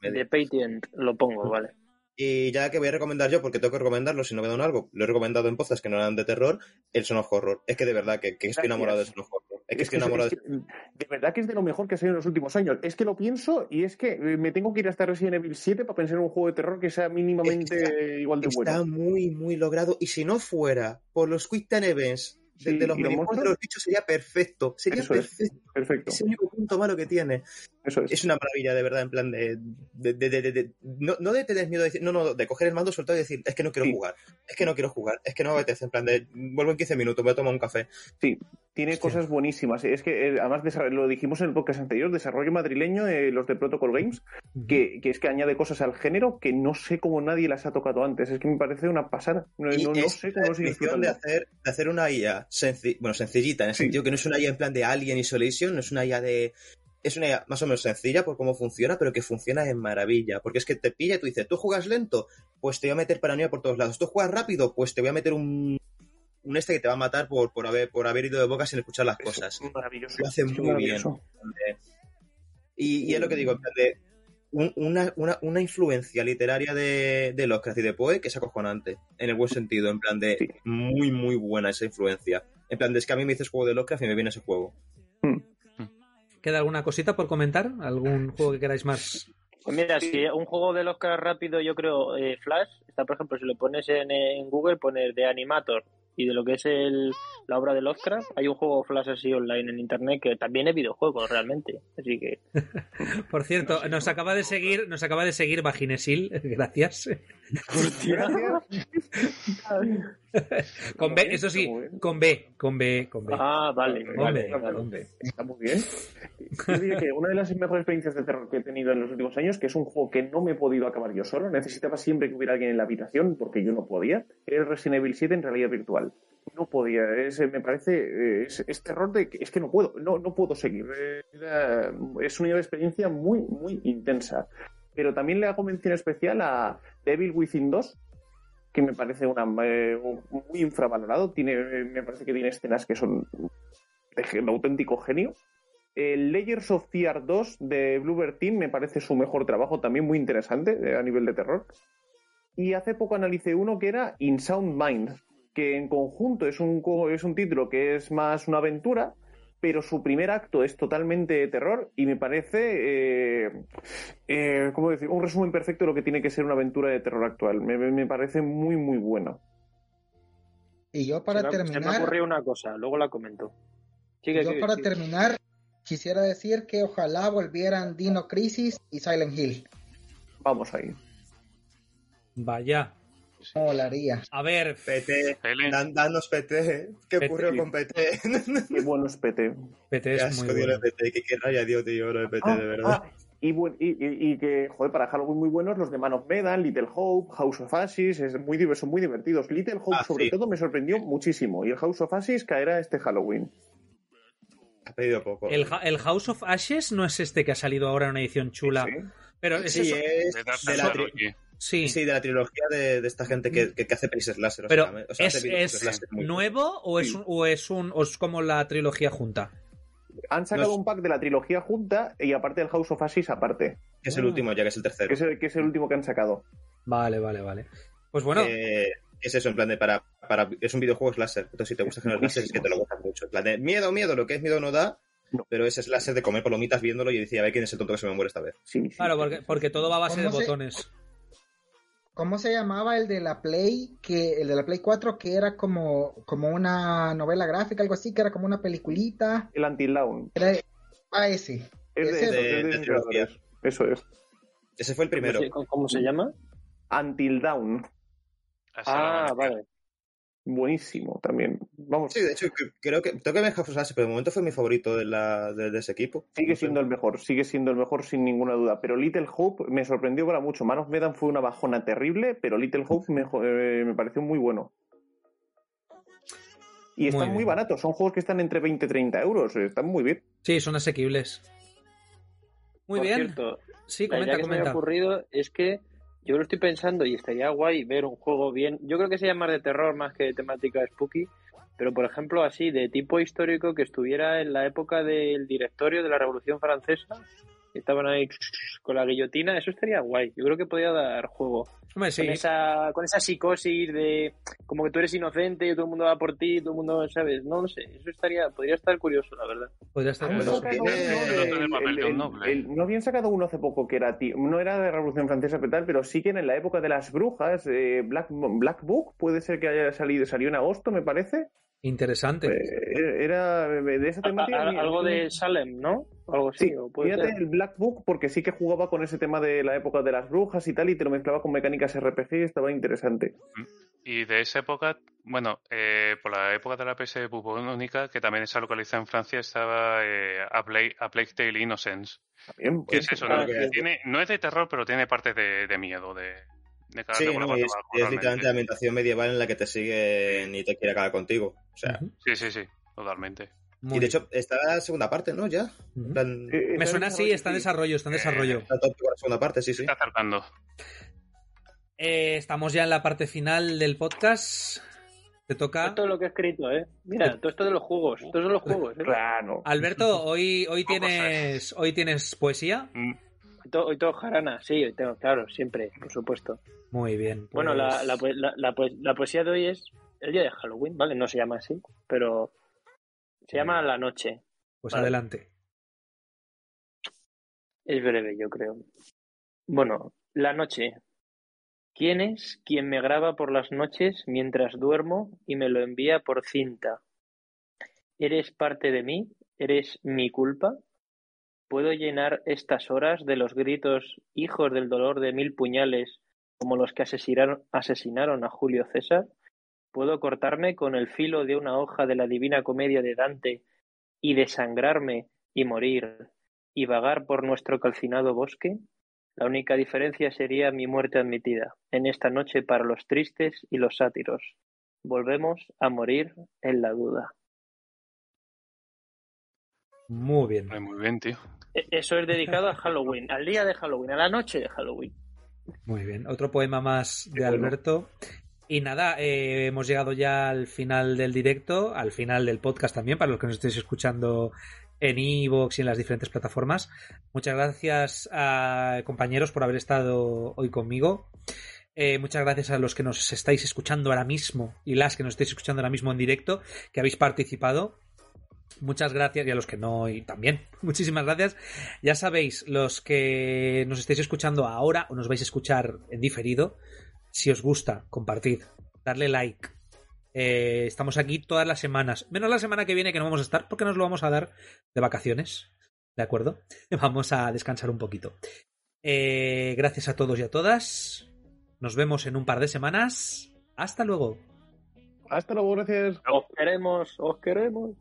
De Patient, lo pongo, vale.
Y ya que voy a recomendar yo, porque tengo que recomendarlo si no me dan algo, lo he recomendado en pozas que no eran de terror, el Son of Horror. Es que de verdad que, que estoy
Gracias.
enamorado de Son of Horror. Es que estoy
es-
enamorado
es
de...
que, de verdad que es de lo mejor que ha salido en los últimos años. Es que lo pienso y es que eh, me tengo que ir hasta Resident Evil 7 para pensar en un juego de terror que sea mínimamente
Está-
igual de
Está
bueno.
muy, muy logrado. Y si no fuera por los Quick Time Events de,
Sí,
de los minijuegos de los bichos, sería perfecto. Sería
Eso
perfecto.
Perfecto.
Es el único punto malo que tiene.
Eso es.
Es una maravilla, de verdad, en plan de. de, de- de- no, no de tener miedo de decir. No, no, de coger el mando, soltar y decir, es que no quiero
Sí.
jugar. Es que no quiero jugar. Es que no me apetece. En plan de. Vuelvo en 15 minutos, voy a tomar un café.
Sí, tiene cosas buenísimas. Es que eh, además lo dijimos en el podcast anterior, desarrollo madrileño, eh, los de Protocol Games, que, que es que añade cosas al género que no sé cómo nadie las ha tocado antes. Es que me parece una pasada. No,
Y
no- no sé cómo
definición de hacer, de hacer una IA bueno, sencillita, en el
Sí.
sentido que no es una IA en plan de Alien Isolation, no es una IA de. Es una IA más o menos sencilla por cómo funciona, pero que funciona de maravilla. Porque es que te pilla y tú dices, ¿tú juegas lento? Pues te voy a meter paranoia por todos lados. ¿Tú juegas rápido? Pues te voy a meter un. Un este que te va a matar por, por, haber, por haber ido de boca sin escuchar las cosas.
Es maravilloso.
Lo hace
Es
muy bien. Y, y es lo que digo, en plan de un- una, una, una influencia literaria de, de Lovecraft y de Poe que es acojonante, en el buen sentido, en plan de
Sí.
muy, muy buena esa influencia. En plan de es que a mí me dices juego de Lovecraft y me viene ese juego.
¿Queda alguna cosita por comentar? ¿Algún juego que queráis más?
Pues mira, si un juego de Oscar rápido, yo creo, eh, Flash, está por ejemplo, si lo pones en, en Google, pones de Animator y de lo que es el, la obra de Lovecraft, hay un juego Flash así online en internet que también es videojuego realmente. Así que
Por cierto, nos acaba de seguir, nos acaba de seguir Vaginesil, gracias. Con B, eso sí, con B, con B, con B.
Ah, vale,
Con
vale,
B,
vale.
con B.
Está muy bien. Yo diría que una de las mejores experiencias de terror que he tenido en los últimos años, que es un juego que no me he podido acabar yo solo, necesitaba siempre que hubiera alguien en la habitación, porque yo no podía, es Resident Evil 7 en realidad virtual. No podía, es, me parece, es, es terror de que es que no puedo, no, no puedo seguir. Era- es una experiencia muy, muy intensa. Pero también le hago mención especial a Devil Within 2, que me parece una, eh, muy infravalorado. Tiene, me parece que tiene escenas que son de auténtico genio. El Layers of Fear 2 de Bluebird Team me parece su mejor trabajo, también muy interesante eh, a nivel de terror. Y hace poco analicé uno que era In Sound Mind, que en conjunto es un, es un título que es más una aventura, pero su primer acto es totalmente de terror y me parece, eh, eh, ¿cómo decir? Un resumen perfecto de lo que tiene que ser una aventura de terror actual. Me, parece muy, muy bueno.
Y yo para
se, me, se me ha
terminar,
ocurrido una cosa, luego la comento. Sigue,
yo
sigue,
para
sigue.
terminar quisiera decir que ojalá volvieran Dino Crisis y Silent Hill.
Vamos ahí.
Vaya.
Molaría.
A ver,
PT, dan- danos PT. ¿Qué
PT.
ocurrió con PT?
Qué bueno es PT.
PT
Qué
es
asco
muy bueno.
PT. Qué, qué raya dio, tío, lo de PT,
Ah,
de verdad.
ah, y, y, y- que, joder, para Halloween muy buenos los de Man of Medan, Little Hope, House of Ashes, es muy, diver- son muy divertidos. Little Hope,
Ah,
sobre
sí.
todo, me sorprendió muchísimo. Y el House of Ashes caerá este Halloween.
Ha pedido poco.
El, House of Ashes no es este que ha salido ahora en una edición chula.
Sí.
Pero es
Sí,
eso-
es
De
de la.
Sí.
sí, de la trilogía de, de esta gente que, que, que hace pelis láser. o
Pero
sea, o sea,
¿es,
hace videojuegos
es
láser muy-
nuevo o es,
Sí.
un, o es un o es como la trilogía junta?
Han sacado
No es-
un pack de la trilogía junta y aparte el House of Ashes aparte,
Que es el último ya, que es el tercero.
que es el, que es el último que han sacado.
Vale, vale, vale. Pues bueno,
Eh, es eso, en plan de para, para. Es un videojuego láser. Entonces, si te gusta género láser, es que te lo gustas mucho. En plan de miedo, miedo, lo que es miedo no da.
No.
Pero ese es láser de comer palomitas viéndolo y decir, a ver quién es el tonto que se me muere esta vez.
Sí, sí,
claro, porque, porque todo va a base de
¿Cómo se-
botones.
¿Cómo se llamaba el de la Play, que el de la Play 4, que era como, como una novela gráfica, algo así, que era como una peliculita?
El Until Dawn.
Era ah, ese.
Es de,
de-
de. Eso es.
Ese fue el primero.
¿Cómo se, cómo se llama?
Until
era
Ah, vale.
Buenísimo también. Vamos,
Sí, de hecho, que- creo que. Tengo que ver pero de momento fue mi favorito de, la, de, de ese equipo.
Sigue
No sé.
siendo el mejor, sigue siendo el mejor sin ninguna duda. Pero Little Hope me sorprendió para mucho. Man of Medan fue una bajona terrible, pero Little Hope me, jo- eh, me pareció muy bueno. Y están
Muy
baratos, son juegos que están entre 20 y 30 euros, eh, están muy bien.
Sí, son asequibles. Muy
Por
bien.
cierto,
sí,
la idea
comenta,
que se me ha
comenta.
ocurrido es que yo lo estoy pensando y estaría guay ver un juego bien. Yo creo que sería más de terror más que de temática spooky, pero por ejemplo así de tipo histórico que estuviera en la época del directorio de la Revolución Francesa. Estaban ahí con la guillotina, eso estaría guay. Yo creo que podría dar juego.
Hombre, sí.
Con esa, con esa psicosis de como que tú eres inocente y todo el mundo va por ti, todo el mundo, ¿sabes? No lo sé, eso estaría, podría estar curioso, la verdad.
Podría estar curioso.
no
no habían sacado uno hace poco que era no era de Revolución Francesa pero tal, pero sí que en la época de las brujas, eh, Black, Black Book, puede ser que haya salido, salió en agosto, me parece.
Interesante.
Eh, era de esa temática.
A- a- algo de Salem, ¿no? Algo así,
Sí,
o puede
fíjate
ser.
el Black Book porque sí que jugaba con ese tema de la época de las brujas y tal y te lo mezclaba con mecánicas RPG y estaba interesante.
Y de esa época, bueno, eh, por la época de la PS bubónica, que también está localizada en Francia, estaba eh, A, Plague, A Plague Tale Innocence.
También,
Que
pues,
es eso,
ah,
¿no?
sí.
Que tiene, no es de terror, pero tiene partes de, de miedo, de,
Sí, no, es,
abajo,
y es literalmente la ambientación medieval en la que te siguen y te quiere acabar contigo. O sea,
Ujú.
Sí, sí, sí, totalmente.
Muy
y de hecho, está la segunda parte, ¿no? Ya. Plan,
eh,
Me suena
en
así, está en
desarrollo,
desarrollo, está en desarrollo.
está todo la segunda parte, sí, sí.
está acercando.
Eh, estamos ya en la parte final del podcast. Te toca.
Esto es lo que he escrito, ¿eh? Mira, todo esto de los juegos, son los juegos, ¿eh?
Claro.
Alberto, hoy, hoy tienes hoy tienes poesía.
Mm,
Hoy todo, hoy todo jarana, sí, hoy tengo, claro, siempre, por supuesto.
Muy bien. pues-
Bueno, la, la, poe- la, la la poesía de hoy es el día de Halloween, ¿vale? No se llama así, pero se llama La Noche.
Pues
Vale.
adelante.
Es breve, yo creo. Bueno, La Noche. ¿Quién es quien me graba por las noches mientras duermo y me lo envía por cinta? ¿Eres parte de mí? ¿Eres mi culpa? ¿Puedo llenar estas horas de los gritos hijos del dolor de mil puñales como los que asesinaron, asesinaron a Julio César? ¿Puedo cortarme con el filo de una hoja de la Divina Comedia de Dante y desangrarme y morir y vagar por nuestro calcinado bosque? La única diferencia sería mi muerte admitida en esta noche para los tristes y los sátiros. Volvemos a morir en la duda.
Muy bien.
Ay, Muy bien, tío.
E- Eso es dedicado a Halloween, al día de Halloween, a la noche de Halloween.
Muy bien. Otro poema más de. Alberto. Y nada, eh, hemos llegado ya al final del directo, al final del podcast también, para los que nos estéis escuchando en iVoox y en las diferentes plataformas. Muchas gracias a compañeros por haber estado hoy conmigo. Eh, muchas gracias a los que nos estáis escuchando ahora mismo y las que nos estáis escuchando ahora mismo en directo, que habéis participado. Muchas gracias y a los que no y también. Muchísimas gracias. Ya sabéis, los que nos estáis escuchando ahora o nos vais a escuchar en diferido, si os gusta, compartid, darle like. Eh, estamos aquí todas las semanas, menos la semana que viene que no vamos a estar porque nos lo vamos a dar de vacaciones. ¿De acuerdo? Vamos a descansar un poquito. Eh, gracias a todos y a todas. Nos vemos en un par de semanas. Hasta luego.
Hasta luego, gracias.
Os queremos, os queremos.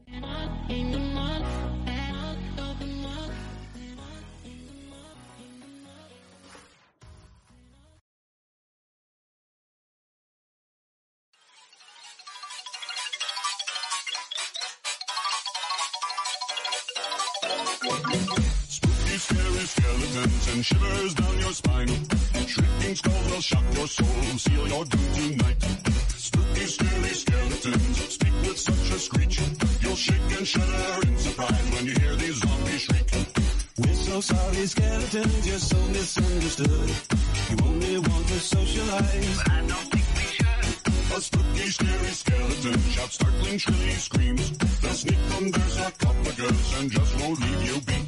Will shock your soul, seal your doom tonight. Spooky, scary skeletons speak with such a screech. You'll shake and shudder in surprise when you hear these zombies shriek. We're so sorry, skeletons, you're so misunderstood. You only want to socialize, but I don't think we should. A spooky, scary skeleton shouts startling, shrilly screams. They'll sneak under sarcophagus and just won't leave you be.